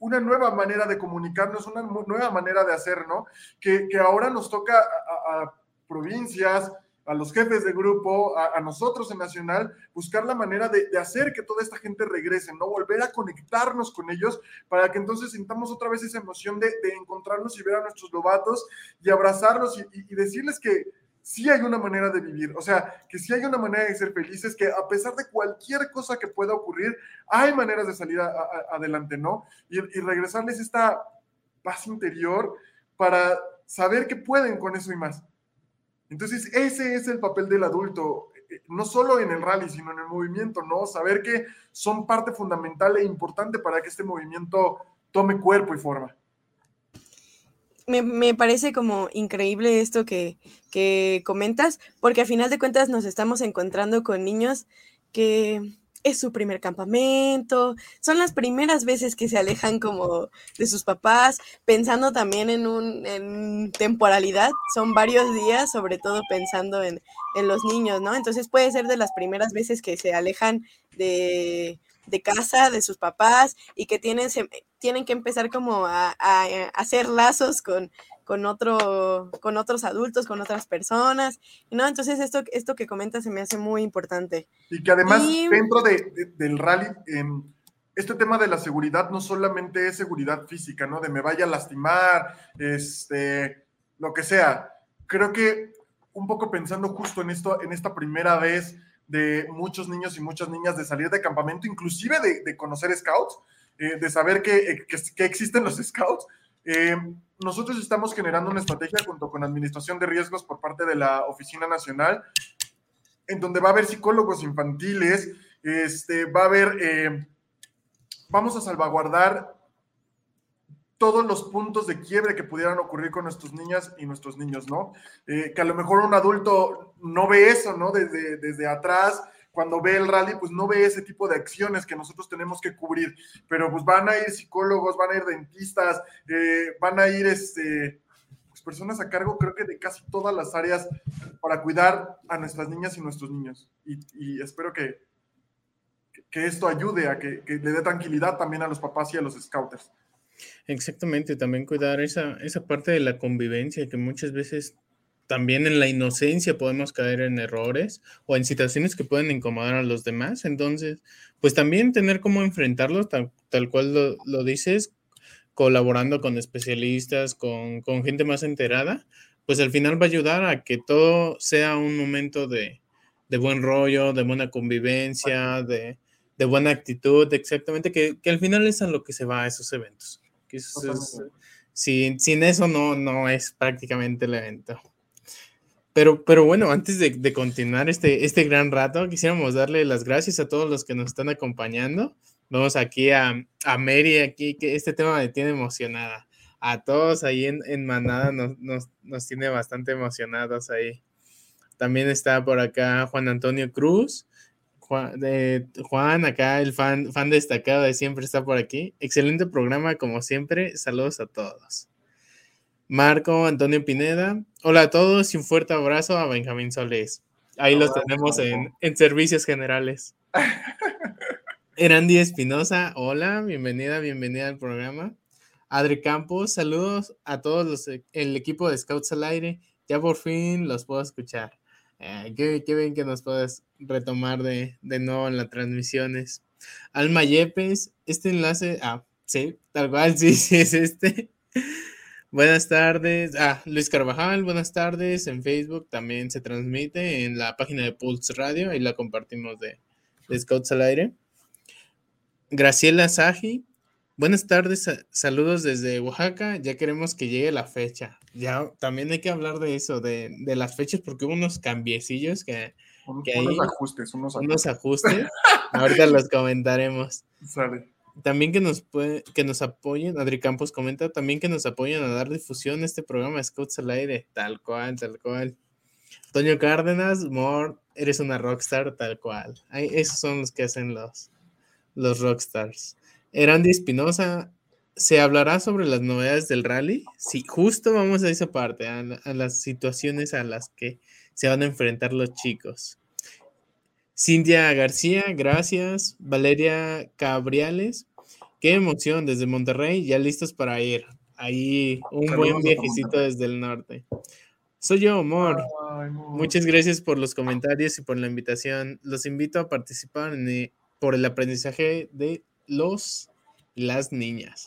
una nueva manera de comunicarnos, una nueva manera de hacer, ¿no? Que, que ahora nos toca a provincias, a los jefes de grupo, a, nosotros en Nacional, buscar la manera de, hacer que toda esta gente regrese, ¿no? Volver a conectarnos con ellos para que entonces sintamos otra vez esa emoción de, encontrarnos y ver a nuestros lobatos y abrazarlos y, decirles que sí hay una manera de vivir, o sea, que sí hay una manera de ser felices, que a pesar de cualquier cosa que pueda ocurrir, hay maneras de salir adelante, ¿no? Y, y regresarles esta paz interior para saber que pueden con eso y más. Entonces, ese es el papel del adulto, eh, no solo en el rally, sino en el movimiento, ¿no? Saber que son parte fundamental e importante para que este movimiento tome cuerpo y forma. Me, parece como increíble esto que, que comentas, porque a final de cuentas nos estamos encontrando con niños que es su primer campamento, son las primeras veces que se alejan como de sus papás, pensando también en un en temporalidad, son varios días, sobre todo pensando en, los niños, ¿no? Entonces puede ser de las primeras veces que se alejan de, casa, de sus papás, y que tienen, tienen que empezar como a hacer lazos con, con, otro, con otros adultos, con otras personas, ¿no? Entonces esto, esto que comentas se me hace muy importante. Y que además dentro de, del rally, em, este tema de la seguridad no solamente es seguridad física, ¿no? De me vaya a lastimar, este, lo que sea. Creo que un poco pensando justo en esto, en esta primera vez de muchos niños y muchas niñas de salir de campamento, inclusive de, conocer scouts, eh, de saber que, que, que, existen los scouts, eh, nosotros estamos generando una estrategia junto con Administración de Riesgos por parte de la Oficina Nacional, en donde va a haber psicólogos infantiles, este, va a haber, eh, vamos a salvaguardar todos los puntos de quiebre que pudieran ocurrir con nuestras niñas y nuestros niños, ¿no? Eh, que a lo mejor un adulto no ve eso, ¿no? Desde, desde atrás, cuando ve el rally, pues no ve ese tipo de acciones que nosotros tenemos que cubrir, pero pues van a ir psicólogos, van a ir dentistas, eh, van a ir este, pues, personas a cargo, creo que de casi todas las áreas para cuidar a nuestras niñas y nuestros niños. Y, espero que, que esto ayude a que, le dé tranquilidad también a los papás y a los scouters. Exactamente, también cuidar esa, esa parte de la convivencia que muchas veces también en la inocencia podemos caer en errores o en situaciones que pueden incomodar a los demás. Entonces, pues también tener cómo enfrentarlos, tal, cual lo, dices, colaborando con especialistas, con, gente más enterada, pues al final va a ayudar a que todo sea un momento de, buen rollo, de buena convivencia, de, buena actitud, exactamente, que, al final es a lo que se va a esos eventos. sin, sin, eso no, no es prácticamente el evento. Pero, pero bueno, antes de, continuar este, este gran rato, quisiéramos darle las gracias a todos los que nos están acompañando. Vamos aquí a, a Mary, aquí, que este tema me tiene emocionada. A todos ahí en, en Manada nos, nos, nos, tiene bastante emocionados ahí. También está por acá Juan Antonio Cruz. Juan, acá el fan, fan destacado de siempre está por aquí. Excelente programa, como siempre. Saludos a todos. Marco Antonio Pineda. Hola a todos y un fuerte abrazo a Benjamín Solés. Ahí los tenemos en, servicios generales. Erandi Espinosa, hola, bienvenida, bienvenida al programa. Adri Campos, saludos a todos los, el equipo de Scouts al aire. Ya por fin los puedo escuchar. Eh, qué, bien que nos puedas retomar de, de nuevo en las transmisiones. Alma Yepes, este enlace, ah, sí, tal cual, sí, sí es este. Buenas tardes. Ah, Luis Carvajal, buenas tardes. En Facebook también se transmite en la página de Pulse Radio, ahí la compartimos de, Scouts al aire. Graciela Saji, buenas tardes, saludos desde Oaxaca. Ya queremos que llegue la fecha. Ya también hay que hablar de eso, de, las fechas, porque hubo unos cambiecillos que, que unos ajustes, unos ajustes. Unos ajustes. Ahorita los comentaremos. Sale. También que nos, que nos apoyen, Adri Campos comenta, también que nos apoyen a dar difusión a este programa Scouts al aire, tal cual, tal cual. Toño Cárdenas, More, eres una rockstar, tal cual. esos son los que hacen los, los rockstars. Erandi Espinosa, ¿se hablará sobre las novedades del rally? Sí, justo vamos a esa parte, a, a las situaciones a las que se van a enfrentar los chicos. Cintia García, gracias. Valeria Cabriales, qué emoción desde Monterrey, ya listos para ir. Ahí un buen viajecito desde el norte. Soy yo, amor. Muchas gracias por los comentarios y por la invitación. Los invito a participar en, por el aprendizaje de los las niñas.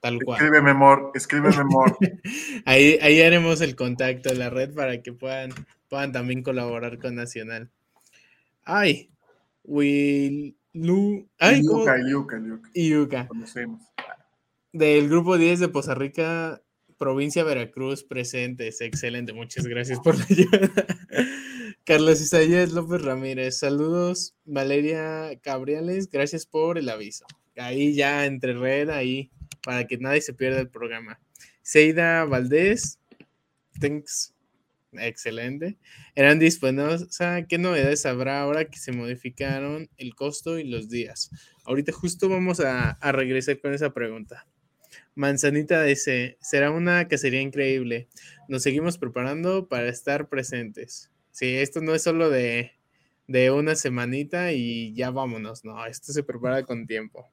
Tal cual. Escríbeme, amor. Escríbeme, amor. ahí, ahí haremos el contacto de la red para que puedan, puedan también colaborar con Nacional. Ay, Will Lu. Ay, Iuca, Iuca, Iuca. Conocemos. Del grupo 10 de Poza Rica, provincia Veracruz, presentes. Excelente, muchas gracias por la ayuda. Carlos Isaías López Ramírez, saludos. Valeria Cabriales, gracias por el aviso. Ahí ya entre red, ahí, para que nadie se pierda el programa. Seida Valdés, thanks Excelente. Eran Espinosa, ¿qué novedades habrá ahora que se modificaron el costo y los días? Ahorita justo vamos a, regresar con esa pregunta. Manzanita dice, será una cacería increíble. Nos seguimos preparando para estar presentes. Sí, esto no es solo de, de una semanita y ya vámonos. No, esto se prepara con tiempo.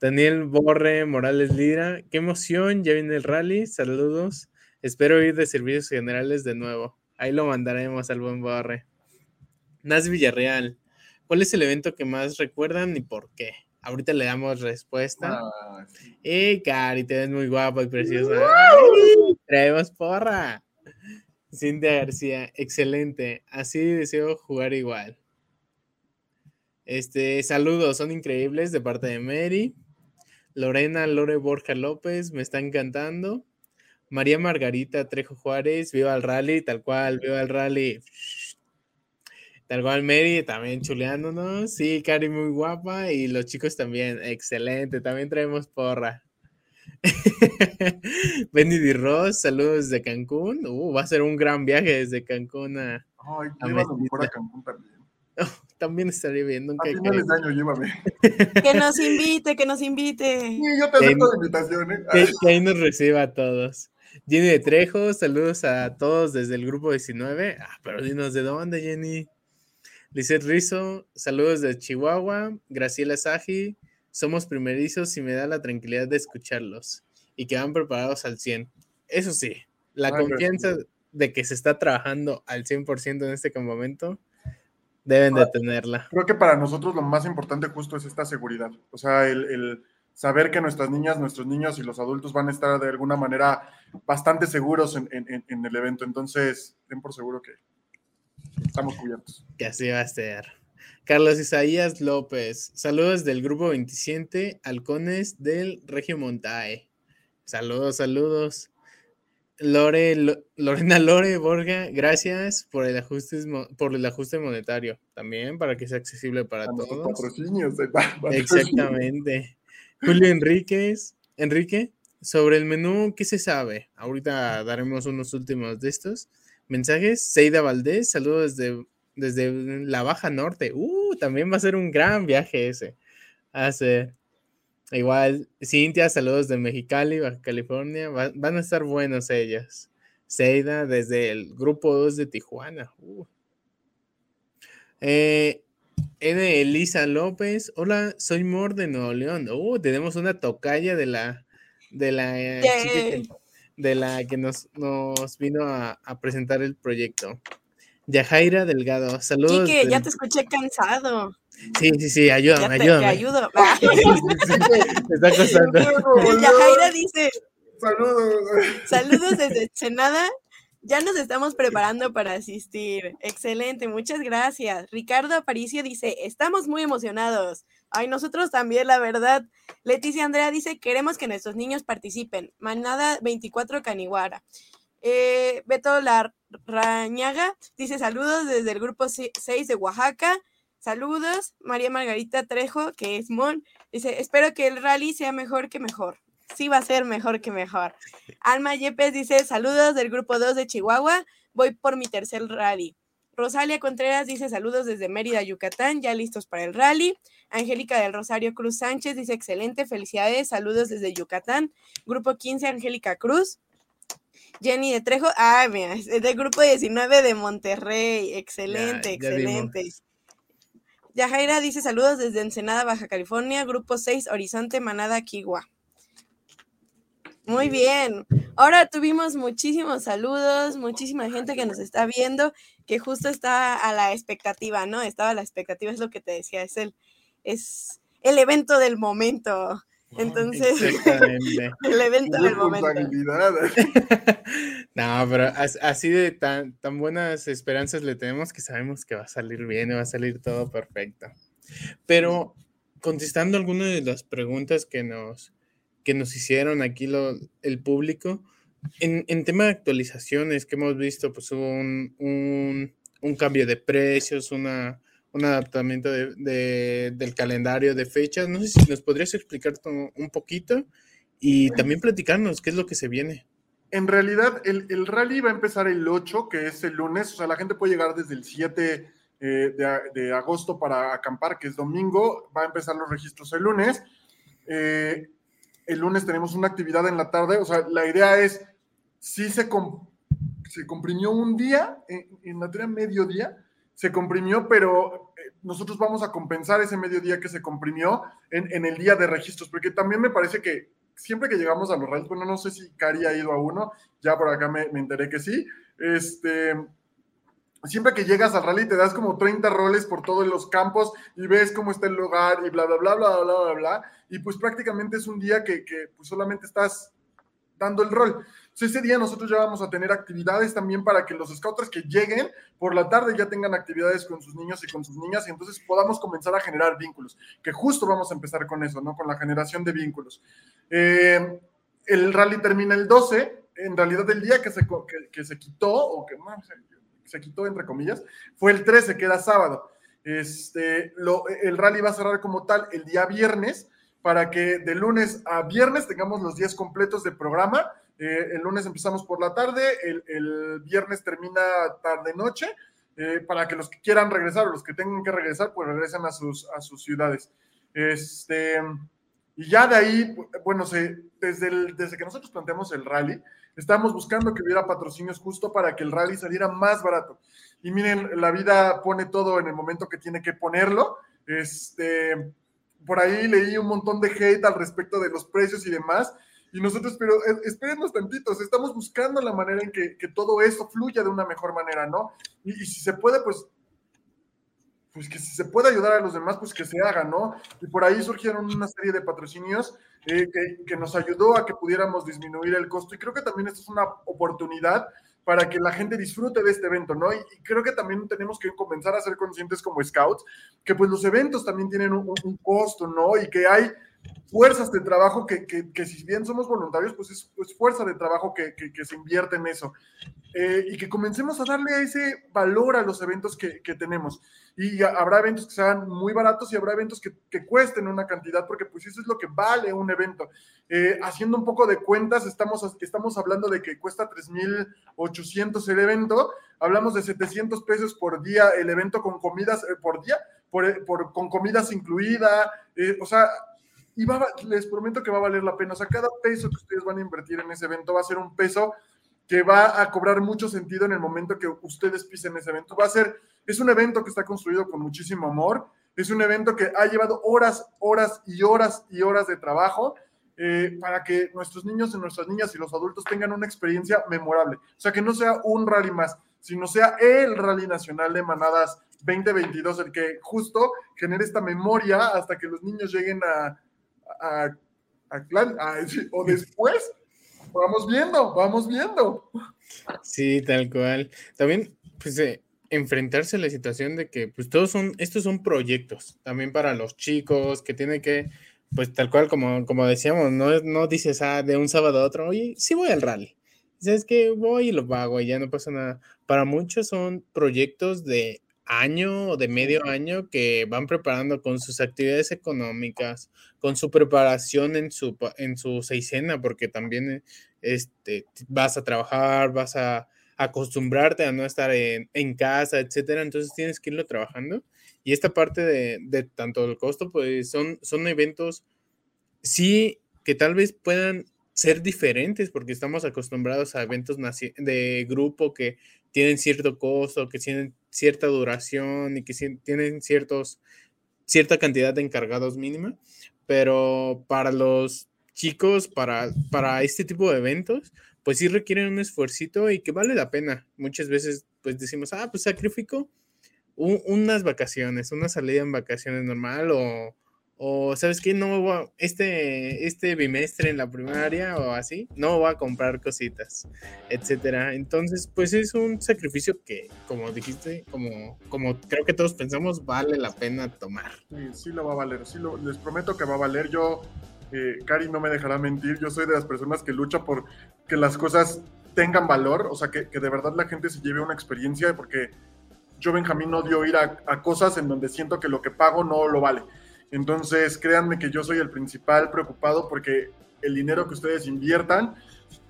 Daniel Borre Morales Lira, qué emoción, ya viene el rally. Saludos. Espero ir de servicios generales de nuevo. Ahí lo mandaremos al buen Barre. Nas Villarreal. ¿Cuál es el evento que más recuerdan y por qué? Ahorita le damos respuesta. Ah, Eh, Cari, te ves muy guapa y preciosa. traemos porra. Cintia García, excelente. Así deseo jugar igual. Este, saludos, son increíbles de parte de Mary. Lorena Lore Borja López, me está encantando. María Margarita Trejo Juárez, viva el rally, tal cual, viva el rally. Tal cual, Mary también chuleándonos. Sí, Cari muy guapa y los chicos también, excelente. También traemos porra. Benny Di Ross, saludos desde Cancún. Uh, va a ser un gran viaje desde Cancún a. Ay, a, a Cancún también. también estaría bien. Nunca a finales de año, llévame. Que nos invite, que nos invite. Sí, yo te acepto la invitación. ¿eh? que, ahí nos reciba a todos. Jenny de Trejo, saludos a todos desde el grupo 19. Ah, pero dinos de dónde, Jenny. Lizeth Rizo, saludos de Chihuahua. Graciela Saji, somos primerizos y me da la tranquilidad de escucharlos y que van preparados al 100. Eso sí, la confianza de que se está trabajando al 100% en este campamento, deben de tenerla. Creo que para nosotros lo más importante justo es esta seguridad. O sea, el saber que nuestras niñas, nuestros niños y los adultos van a estar de alguna manera bastante seguros en, el evento. Entonces, ten por seguro que estamos cubiertos. Que así va a ser. Carlos Isaías López, saludos del grupo 27, Halcones del Regio Montae. Saludos, saludos. Lore, Lorena Lore Borga, gracias por el ajuste, por el ajuste monetario también para que sea accesible para todos. Exactamente. Julio Enríquez, Enrique, sobre el menú, ¿qué se sabe? Ahorita daremos unos últimos de estos mensajes. Seida Valdés, saludos desde, desde la Baja Norte. Uh, también va a ser un gran viaje ese. Hace igual, Cintia, saludos de Mexicali, Baja California. van a estar buenos ellas. Seida desde el grupo 2 de Tijuana. Uh. Eh, de Elisa López. Hola, soy Mor de Nuevo León. Uh, tenemos una tocaya de la de la que, de la que nos, nos vino a, presentar el proyecto. Yajaira Delgado, saludos. Quique, ya te escuché cansado. Sí, sí, sí, ayúdame, ayúdame. Te ayudo. está costando. Yajaira dice. Saludos. Saludos desde Senada ya nos estamos preparando para asistir. Excelente, muchas gracias. Ricardo Aparicio dice, estamos muy emocionados. Ay, nosotros también, la verdad. Leticia Andrea dice, queremos que nuestros niños participen. Manada 24 Caniguara. Eh, Beto Larrañaga dice, saludos desde el grupo 6 de Oaxaca. Saludos, María Margarita Trejo, que es Mon, dice, espero que el rally sea mejor que mejor. Sí va a ser mejor que mejor. Alma Yepes dice, saludos del grupo 2 de Chihuahua, voy por mi tercer rally. Rosalia Contreras dice saludos desde Mérida, Yucatán, ya listos para el rally. Angélica del Rosario Cruz Sánchez dice excelente, felicidades, saludos desde Yucatán. Grupo 15, Angélica Cruz. Jenny de Trejo, ah, mira, es del grupo 19 de Monterrey, excelente, excelente. Yajaira dice saludos desde Ensenada, Baja California, grupo 6, Horizonte, Manada, Kiwa. Muy bien. Ahora tuvimos muchísimos saludos, muchísima gente que nos está viendo, que justo está a la expectativa, ¿no? Estaba a la expectativa, es lo que te decía, es el, es el evento del momento. Entonces, el evento del momento. no, pero así de tan, tan buenas esperanzas le tenemos que sabemos que va a salir bien y va a salir todo perfecto. Pero contestando algunas de las preguntas que nos, que nos hicieron aquí lo, el público, en, en, tema de actualizaciones que hemos visto, pues hubo un, un, un cambio de precios, una, un adaptamiento de, del calendario de fechas. No sé si nos podrías explicar un poquito y también platicarnos qué es lo que se viene. En realidad, el, el, rally va a empezar el 8, que es el lunes. O sea, la gente puede llegar desde el 7 eh, de, de, agosto para acampar, que es domingo. Va a empezar los registros el lunes. Eh, el lunes tenemos una actividad en la tarde. O sea, la idea es, si se, se comprimió un día, en, en la teoría mediodía, se comprimió, pero eh, nosotros vamos a compensar ese mediodía que se comprimió en, el día de registros, porque también me parece que siempre que llegamos a los rallies, bueno, no sé si Cari ha ido a uno, ya por acá me, enteré que sí, este, siempre que llegas al rally te das como 30 roles por todos los campos y ves cómo está el lugar y bla, bla, bla, bla, bla, bla, bla, y pues prácticamente es un día que, que pues solamente estás dando el rol ese día nosotros ya vamos a tener actividades también para que los scouters que lleguen por la tarde ya tengan actividades con sus niños y con sus niñas y entonces podamos comenzar a generar vínculos, que justo vamos a empezar con eso, ¿no? Con la generación de vínculos. Eh, el rally termina el 12, en realidad el día que se, que, se quitó, o que se, quitó entre comillas, fue el 13, que era sábado. Este, lo, el rally va a cerrar como tal el día viernes para que de lunes a viernes tengamos los días completos de programa eh, el lunes empezamos por la tarde, el, viernes termina tarde-noche, eh, para que los que quieran regresar o los que tengan que regresar, pues regresen a sus, a sus ciudades. Este, y ya de ahí, bueno, se, desde, desde que nosotros planteamos el rally, estábamos buscando que hubiera patrocinios justo para que el rally saliera más barato. Y miren, la vida pone todo en el momento que tiene que ponerlo. Este, por ahí leí un montón de hate al respecto de los precios y demás. Y nosotros, pero eh, espérenos tantitos, estamos buscando la manera en que, que, todo esto fluya de una mejor manera, ¿no? Y, y, si se puede, pues, pues que si se puede ayudar a los demás, pues que se haga, ¿no? Y por ahí surgieron una serie de patrocinios eh, que, que, nos ayudó a que pudiéramos disminuir el costo. Y creo que también esto es una oportunidad para que la gente disfrute de este evento, ¿no? Y, y, creo que también tenemos que comenzar a ser conscientes como scouts, que pues los eventos también tienen un, un costo, ¿no? Y que hay fuerzas de trabajo que, que, que, si bien somos voluntarios, pues es pues fuerza de trabajo que, que se invierte en eso. Eh, y que comencemos a darle ese valor a los eventos que, tenemos. Y habrá eventos que sean muy baratos y habrá eventos que, cuesten una cantidad, porque pues eso es lo que vale un evento. Eh, haciendo un poco de cuentas, estamos, estamos hablando de que cuesta 3.800 el evento, hablamos de 700 pesos por día el evento con comidas eh, por día, por, por, con comidas incluida, o sea, y va, les prometo que va a valer la pena. O sea, cada peso que ustedes van a invertir en ese evento va a ser un peso que va a cobrar mucho sentido en el momento que ustedes pisen ese evento. Va a ser, es un evento que está construido con muchísimo amor, es un evento que ha llevado horas, horas y horas y horas de trabajo eh, para que nuestros niños y nuestras niñas y los adultos tengan una experiencia memorable. O sea, que no sea un rally más, sino sea el rally nacional de manadas 2022, el que justo genere esta memoria hasta que los niños lleguen a, a, a, o después, vamos viendo, vamos viendo. Sí, tal cual. También, pues, eh, enfrentarse a la situación de que, pues, todos son, estos son proyectos, también para los chicos, que tiene que, pues, tal cual, como, como decíamos, no, no dices, ah, de un sábado a otro, oye, sí voy al rally. ¿Sabes que Voy y lo pago y ya no pasa nada. Para muchos son proyectos de año o de medio año que van preparando con sus actividades económicas, con su preparación en su, en su seisena, porque también este, vas a trabajar, vas a acostumbrarte a no estar en, en casa, etcétera, entonces tienes que irlo trabajando. Y esta parte de, de tanto el costo, pues son, son eventos, sí, que tal vez puedan ser diferentes porque estamos acostumbrados a eventos de grupo que tienen cierto costo, que tienen cierta duración y que tienen ciertos, cierta cantidad de encargados mínima, pero para los chicos, para, para este tipo de eventos, pues sí requieren un esfuercito y que vale la pena. Muchas veces pues decimos, ah, pues sacrifico unas vacaciones, una salida en vacaciones normal o o sabes qué, no este, este bimestre en la primaria o así, no voy a comprar cositas, etcétera. Entonces, pues es un sacrificio que, como dijiste, como, como creo que todos pensamos, vale la pena tomar. Sí, sí lo va a valer, sí lo, les prometo que va a valer. Yo, eh, Cari no me dejará mentir, yo soy de las personas que lucha por que las cosas tengan valor, o sea, que, que de verdad la gente se lleve una experiencia, porque yo, Benjamín, odio ir a, a cosas en donde siento que lo que pago no lo vale. Entonces, créanme que yo soy el principal preocupado porque el dinero que ustedes inviertan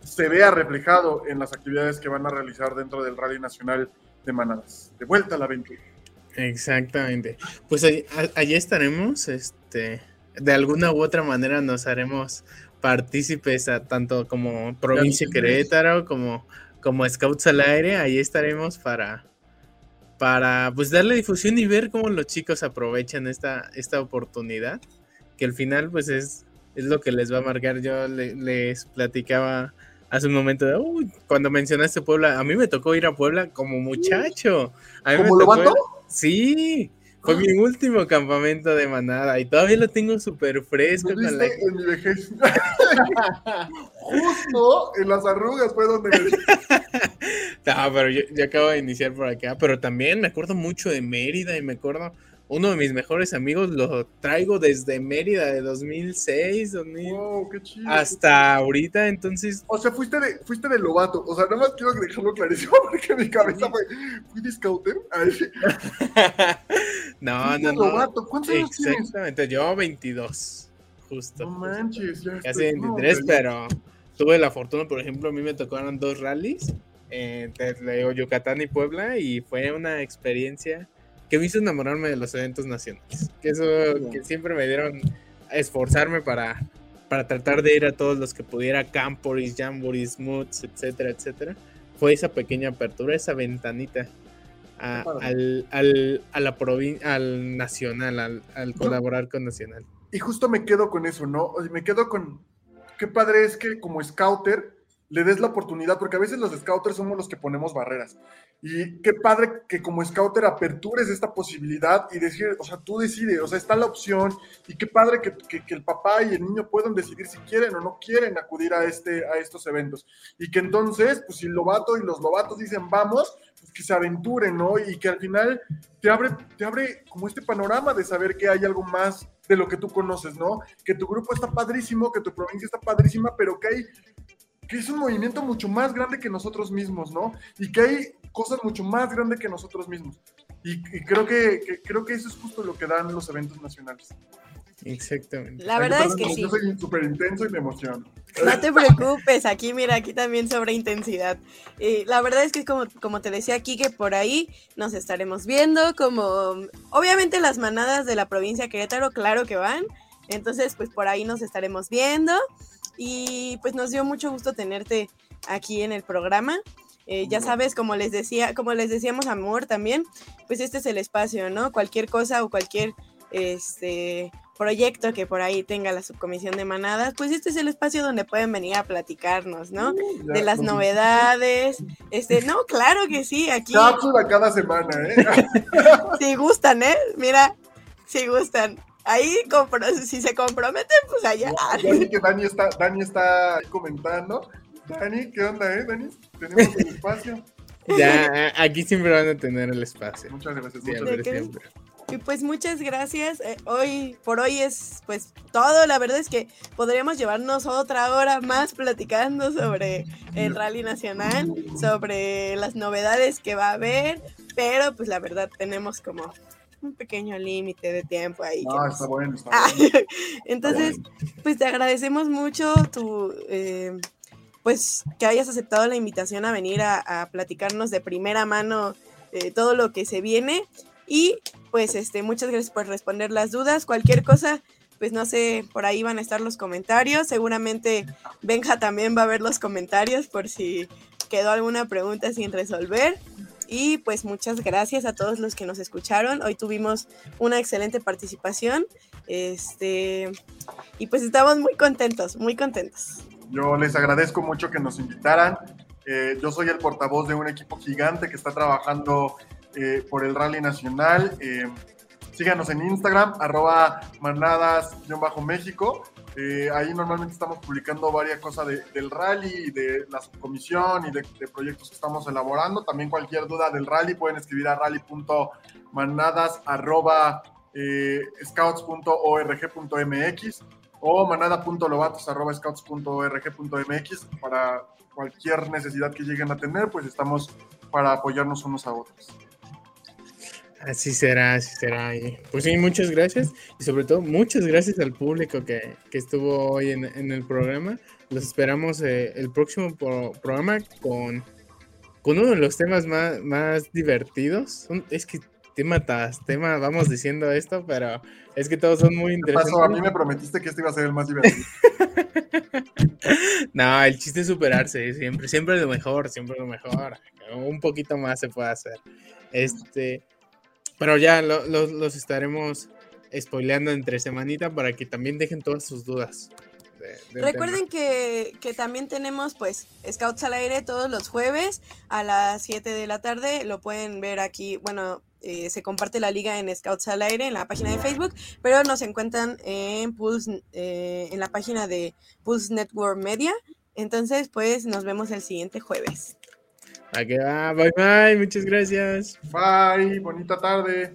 se vea reflejado en las actividades que van a realizar dentro del Rally Nacional de Manadas. De vuelta a la aventura. Exactamente. Pues allí, estaremos, este, de alguna u otra manera nos haremos partícipes a tanto como provincia Querétaro como como Scouts al aire, ahí estaremos para para pues darle difusión y ver cómo los chicos aprovechan esta, esta oportunidad, que al final pues es, es lo que les va a marcar. Yo les platicaba hace un momento de, uy, cuando mencionaste Puebla, a mí me tocó ir a Puebla como muchacho. A ¿Cómo lo? Sí, fue mi último campamento de manada y todavía lo tengo súper fresco. Con la... en mi vejez. Justo en las arrugas fue donde me... no, pero yo, yo, acabo de iniciar por acá, pero también me acuerdo mucho de Mérida y me acuerdo uno de mis mejores amigos lo traigo desde Mérida de 2006, 2000, qué chido, hasta ahorita, entonces... O sea, fuiste de, fuiste de Lobato, o sea, nada más quiero dejarlo clarísimo porque mi cabeza fue, ¿fui de Scouter? No, no, no. Lobato? ¿Cuántos años tienes? Exactamente, yo 22, justo. No manches, ya Casi 23, pero tuve la fortuna, por ejemplo, a mí me tocaron dos rallies, eh, digo, Yucatán y Puebla, y fue una experiencia que me hizo enamorarme de los eventos nacionales. Que eso, que siempre me dieron a esforzarme para, para tratar de ir a todos los que pudiera, Camporis, Jamboris, Moods, etcétera, etcétera. Fue esa pequeña apertura, esa ventanita a, al, al, a la al nacional, al, al colaborar con nacional. Y justo me quedo con eso, ¿no? Me quedo con, qué padre es que como scouter le des la oportunidad, porque a veces los scouters somos los que ponemos barreras. Y qué padre que como scouter apertures esta posibilidad y decir, o sea, tú decides, o sea, está la opción, y qué padre que, que, el papá y el niño puedan decidir si quieren o no quieren acudir a, este, a estos eventos. Y que entonces, pues si lobato y los lobatos dicen vamos, pues que se aventuren, ¿no? Y que al final te abre, te abre como este panorama de saber que hay algo más de lo que tú conoces, ¿no? Que tu grupo está padrísimo, que tu provincia está padrísima, pero que hay que es un movimiento mucho más grande que nosotros mismos, ¿no? Y que hay cosas mucho más grandes que nosotros mismos. Y, creo, que, creo que eso es justo lo que dan los eventos nacionales. Exactamente. La verdad es que sí. Yo soy súper intenso y me emociono. No te preocupes, aquí mira, aquí también sobre intensidad. Eh, la verdad es que como, como te decía aquí, que por ahí nos estaremos viendo, como obviamente las manadas de la provincia de Querétaro, claro que van. Entonces, pues por ahí nos estaremos viendo. Y pues nos dio mucho gusto tenerte aquí en el programa. Eh, ya sabes, como les decía, como les decíamos amor también, pues este es el espacio, ¿no? Cualquier cosa o cualquier este proyecto que por ahí tenga la subcomisión de manadas, pues este es el espacio donde pueden venir a platicarnos, ¿no? de las novedades. Este, no, claro que sí, aquí. Cápsula cada semana, ¿eh? si gustan, ¿eh? Mira, si gustan. Ahí, si se comprometen, pues allá. Ya que Dani está, Dani está comentando. Dani, ¿qué onda, eh, Dani? Tenemos el espacio. Ya, aquí siempre van a tener el espacio. Muchas gracias. Muchas gracias. Y pues muchas gracias. Eh, hoy, por hoy es pues todo. La verdad es que podríamos llevarnos otra hora más platicando sobre el Rally Nacional, sobre las novedades que va a haber, pero pues la verdad tenemos como un pequeño límite de tiempo ahí. Ah, está bueno, está ah, bueno. Entonces, pues te agradecemos mucho tu, eh, pues que hayas aceptado la invitación a venir a, platicarnos de primera mano eh, todo lo que se viene y pues este, muchas gracias por responder las dudas. Cualquier cosa, pues no sé, por ahí van a estar los comentarios. Seguramente Benja también va a ver los comentarios por si quedó alguna pregunta sin resolver. Y pues muchas gracias a todos los que nos escucharon. Hoy tuvimos una excelente participación. Este, y pues estamos muy contentos, muy contentos. Yo les agradezco mucho que nos invitaran. Eh, yo soy el portavoz de un equipo gigante que está trabajando eh, por el Rally Nacional. Eh, síganos en Instagram, arroba manadas-méxico. Eh, ahí normalmente estamos publicando varias cosas del rally, de la subcomisión y de, proyectos que estamos elaborando. También cualquier duda del rally pueden escribir a rally.manadas.scouts.org.mx o manada.lobatos.scouts.org.mx para cualquier necesidad que lleguen a tener, pues estamos para apoyarnos unos a otros. Así será, así será. pues sí, muchas gracias. Y sobre todo, muchas gracias al público que, estuvo hoy en, el programa. Los esperamos eh, el próximo programa con, con uno de los temas más, más divertidos. Es que tema tras tema vamos diciendo esto, pero es que todos son muy interesantes. A mí me prometiste que este iba a ser el más divertido. no, el chiste es superarse, siempre, siempre lo mejor, siempre lo mejor. Un poquito más se puede hacer. Este, pero ya los estaremos spoileando entre semanita para que también dejen todas sus dudas. Recuerden que, también tenemos pues Scouts al aire todos los jueves a las 7 de la tarde. Lo pueden ver aquí, bueno, eh, se comparte la liga en Scouts al aire en la página de Facebook, pero nos encuentran en Pulse, eh, en la página de Pulse Network Media. Entonces, pues nos vemos el siguiente jueves. Aquí va, bye bye, muchas gracias. Bye, bonita tarde.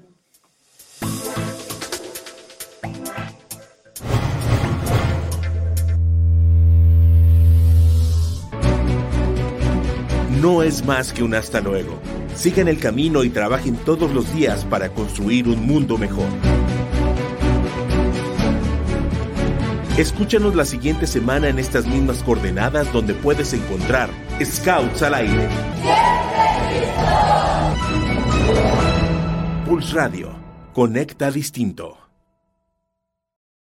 No es más que un hasta luego. Sigan el camino y trabajen todos los días para construir un mundo mejor. Escúchanos la siguiente semana en estas mismas coordenadas donde puedes encontrar Scouts al aire. Pulse Radio. Conecta distinto.